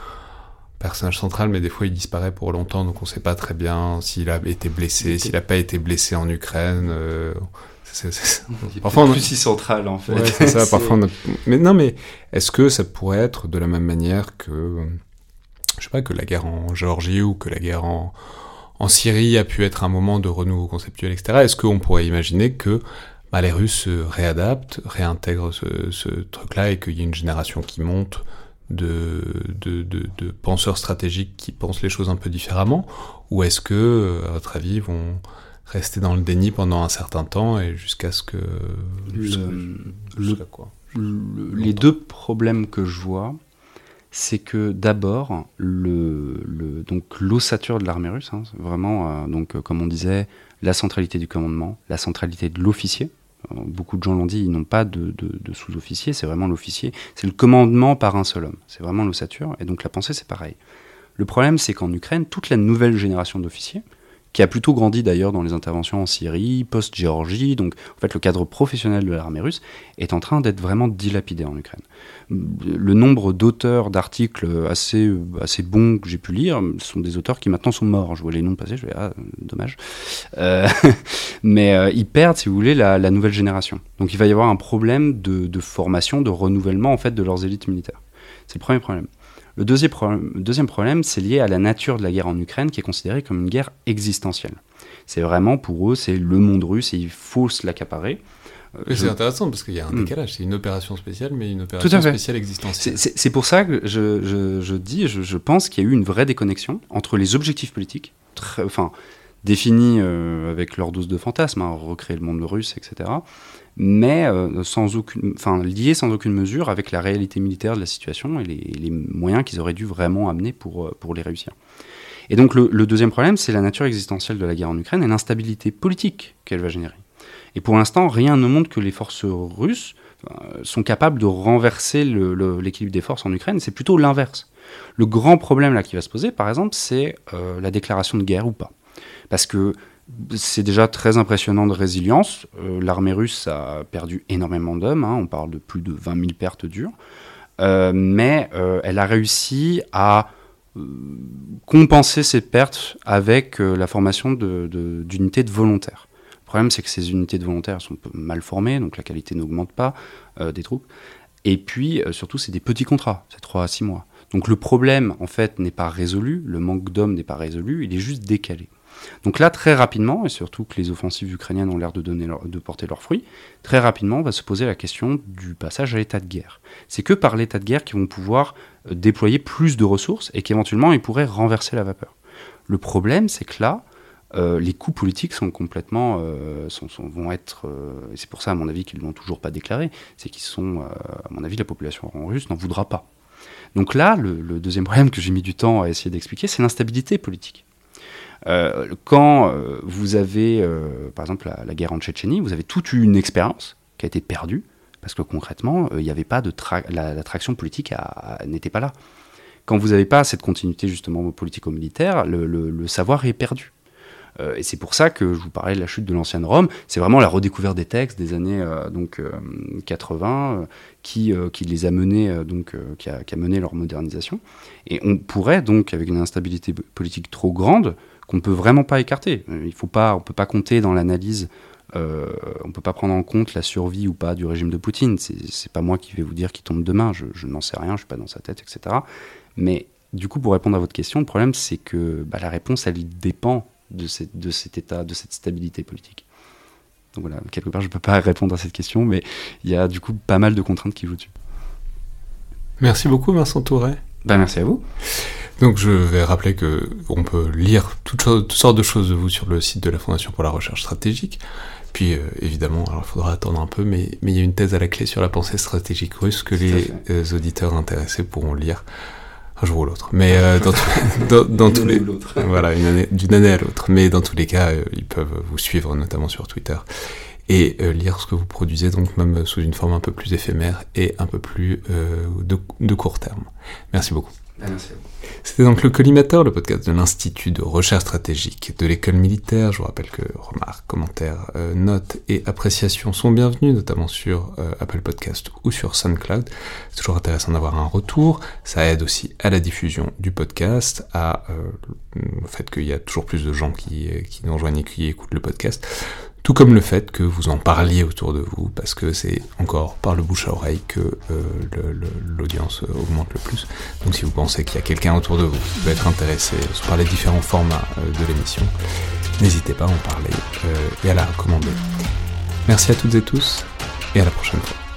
personnage central, mais des fois il disparaît pour longtemps, donc on ne sait pas très bien s'il a été blessé, s'il n'a pas été blessé en Ukraine. C'est, parfois plus si central en fait. c'est ça. Parfois, mais non, mais est-ce que ça pourrait être de la même manière que, je sais pas, que la guerre en Géorgie ou que la guerre en, en Syrie a pu être un moment de renouveau conceptuel, etc. Est-ce qu'on pourrait imaginer que bah, les Russes se réadaptent, réintègrent ce, truc-là et qu'il y ait une génération qui monte de, de, penseurs stratégiques qui pensent les choses un peu différemment? Ou est-ce que, à votre avis, vont rester dans le déni pendant un certain temps et jusqu'à ce que... quoi les deux problèmes que je vois, c'est que d'abord, le, donc l'ossature de l'armée russe, hein, vraiment, euh, donc, euh, comme on disait, la centralité du commandement, la centralité de l'officier, beaucoup de gens l'ont dit, ils n'ont pas de, sous-officier, c'est vraiment l'officier. C'est le commandement par un seul homme. C'est vraiment l'ossature. Et donc la pensée, c'est pareil. Le problème, c'est qu'en Ukraine, toute la nouvelle génération d'officiers, qui a plutôt grandi d'ailleurs dans les interventions en Syrie, post-Géorgie. Donc en fait le cadre professionnel de l'armée russe est en train d'être vraiment dilapidé en Ukraine. Le nombre d'auteurs d'articles assez, assez bons que j'ai pu lire sont des auteurs qui maintenant sont morts. Je vois les noms passer, je vais ah dommage. Euh, mais euh, ils perdent, si vous voulez, la, nouvelle génération. Donc il va y avoir un problème de, de formation, de renouvellement en fait de leurs élites militaires. C'est le premier problème. Le deuxième problème, deuxième problème, c'est lié à la nature de la guerre en Ukraine, qui est considérée comme une guerre existentielle. C'est vraiment pour eux, c'est le monde russe et il faut se l'accaparer. Euh, c'est intéressant parce qu'il y a un hmm. décalage. C'est une opération spéciale, mais une opération spéciale existentielle. C'est pour ça que je, je, dis, je, pense qu'il y a eu une vraie déconnexion entre les objectifs politiques, très, enfin, définis euh, avec leur dose de fantasme, hein, recréer le monde russe, etc., mais euh, sans aucune, enfin, lié sans aucune mesure avec la réalité militaire de la situation et les, moyens qu'ils auraient dû vraiment amener pour, euh, pour les réussir. Et donc le, deuxième problème, c'est la nature existentielle de la guerre en Ukraine et l'instabilité politique qu'elle va générer. Et pour l'instant, rien ne montre que les forces russes euh, sont capables de renverser l'équilibre des forces en Ukraine. C'est plutôt l'inverse. Le grand problème là qui va se poser, par exemple, c'est la déclaration de guerre ou pas. Parce que c'est déjà très impressionnant de résilience. Euh, l'armée russe a perdu énormément d'hommes, hein. on parle de plus de 20 000 pertes dures, euh, mais euh, elle a réussi à compenser ces pertes avec la formation d'unités de, volontaires. Le problème, c'est que ces unités de volontaires sont mal formées, donc la qualité n'augmente pas des troupes. Et puis, surtout, c'est des petits contrats, c'est 3 à 6 mois. Donc le problème, en fait, n'est pas résolu, le manque d'hommes n'est pas résolu, il est juste décalé. Donc là, très rapidement, et surtout que les offensives ukrainiennes ont l'air de, porter leurs fruits, très rapidement, on va se poser la question du passage à l'état de guerre. C'est que par l'état de guerre qu'ils vont pouvoir euh, déployer plus de ressources et qu'éventuellement ils pourraient renverser la vapeur. Le problème, c'est que là, euh, les coûts politiques sont complètement, euh, vont être, c'est pour ça à mon avis qu'ils ne l'ont toujours pas déclaré, c'est qu'ils sont, à mon avis, la population russe n'en voudra pas. Donc là, le deuxième problème que j'ai mis du temps à essayer d'expliquer, c'est l'instabilité politique. Euh, quand euh, vous avez, euh, par exemple, la, guerre en Tchétchénie, vous avez toute une expérience qui a été perdue, parce que concrètement, il n'y avait pas de la, traction politique n'était pas là. Quand vous n'avez pas cette continuité justement politico-militaire, le, savoir est perdu. et c'est pour ça que je vous parlais de la chute de l'ancienne Rome. C'est vraiment la redécouverte des textes des années donc 80 qui, les a menés donc qui, a, mené leur modernisation. Et on pourrait donc avec une instabilité politique trop grande qu'on ne peut vraiment pas écarter. Il faut pas, on ne peut pas compter dans l'analyse, euh, on ne peut pas prendre en compte la survie ou pas du régime de Poutine. C'est, n'est pas moi qui vais vous dire qu'il tombe demain, je, n'en sais rien, je ne suis pas dans sa tête, etc. Mais du coup, pour répondre à votre question, le problème c'est que bah, la réponse, elle dépend de, de cet état, de cette stabilité politique. Donc voilà, quelque part, je ne peux pas répondre à cette question, mais il y a du coup pas mal de contraintes qui jouent dessus. Merci beaucoup, Vincent Touret. Bah, merci à vous. Donc je vais rappeler que on peut lire toutes, toutes, sortes de choses de vous sur le site de la Fondation pour la recherche stratégique. Puis euh, évidemment, alors il faudra attendre un peu, mais, mais il y a une thèse à la clé sur la pensée stratégique russe que les euh, auditeurs intéressés pourront lire un jour ou l'autre. Mais euh, dans, dans, dans tous les voilà d'une année, année, à l'autre. Mais dans tous les cas, euh, ils peuvent vous suivre notamment sur Twitter et euh, lire ce que vous produisez, donc même sous une forme un peu plus éphémère et un peu plus de, de court terme. Merci beaucoup. Merci C'était donc le Collimateur, le podcast de l'Institut de recherche stratégique de l'école militaire. Je vous rappelle que remarques, commentaires, euh, notes et appréciations sont bienvenus, notamment sur euh, Apple Podcast ou sur SoundCloud. C'est toujours intéressant d'avoir un retour. Ça aide aussi à la diffusion du podcast, à euh, au fait qu'il y a toujours plus de gens qui, qui nous rejoignent et qui écoutent le podcast tout comme le fait que vous en parliez autour de vous, parce que c'est encore par le bouche à oreille que euh, l'audience augmente le plus. Donc si vous pensez qu'il y a quelqu'un autour de vous qui peut être intéressé par les différents formats euh, de l'émission, n'hésitez pas à en parler euh, et à la recommander. Merci à toutes et tous, et à la prochaine fois.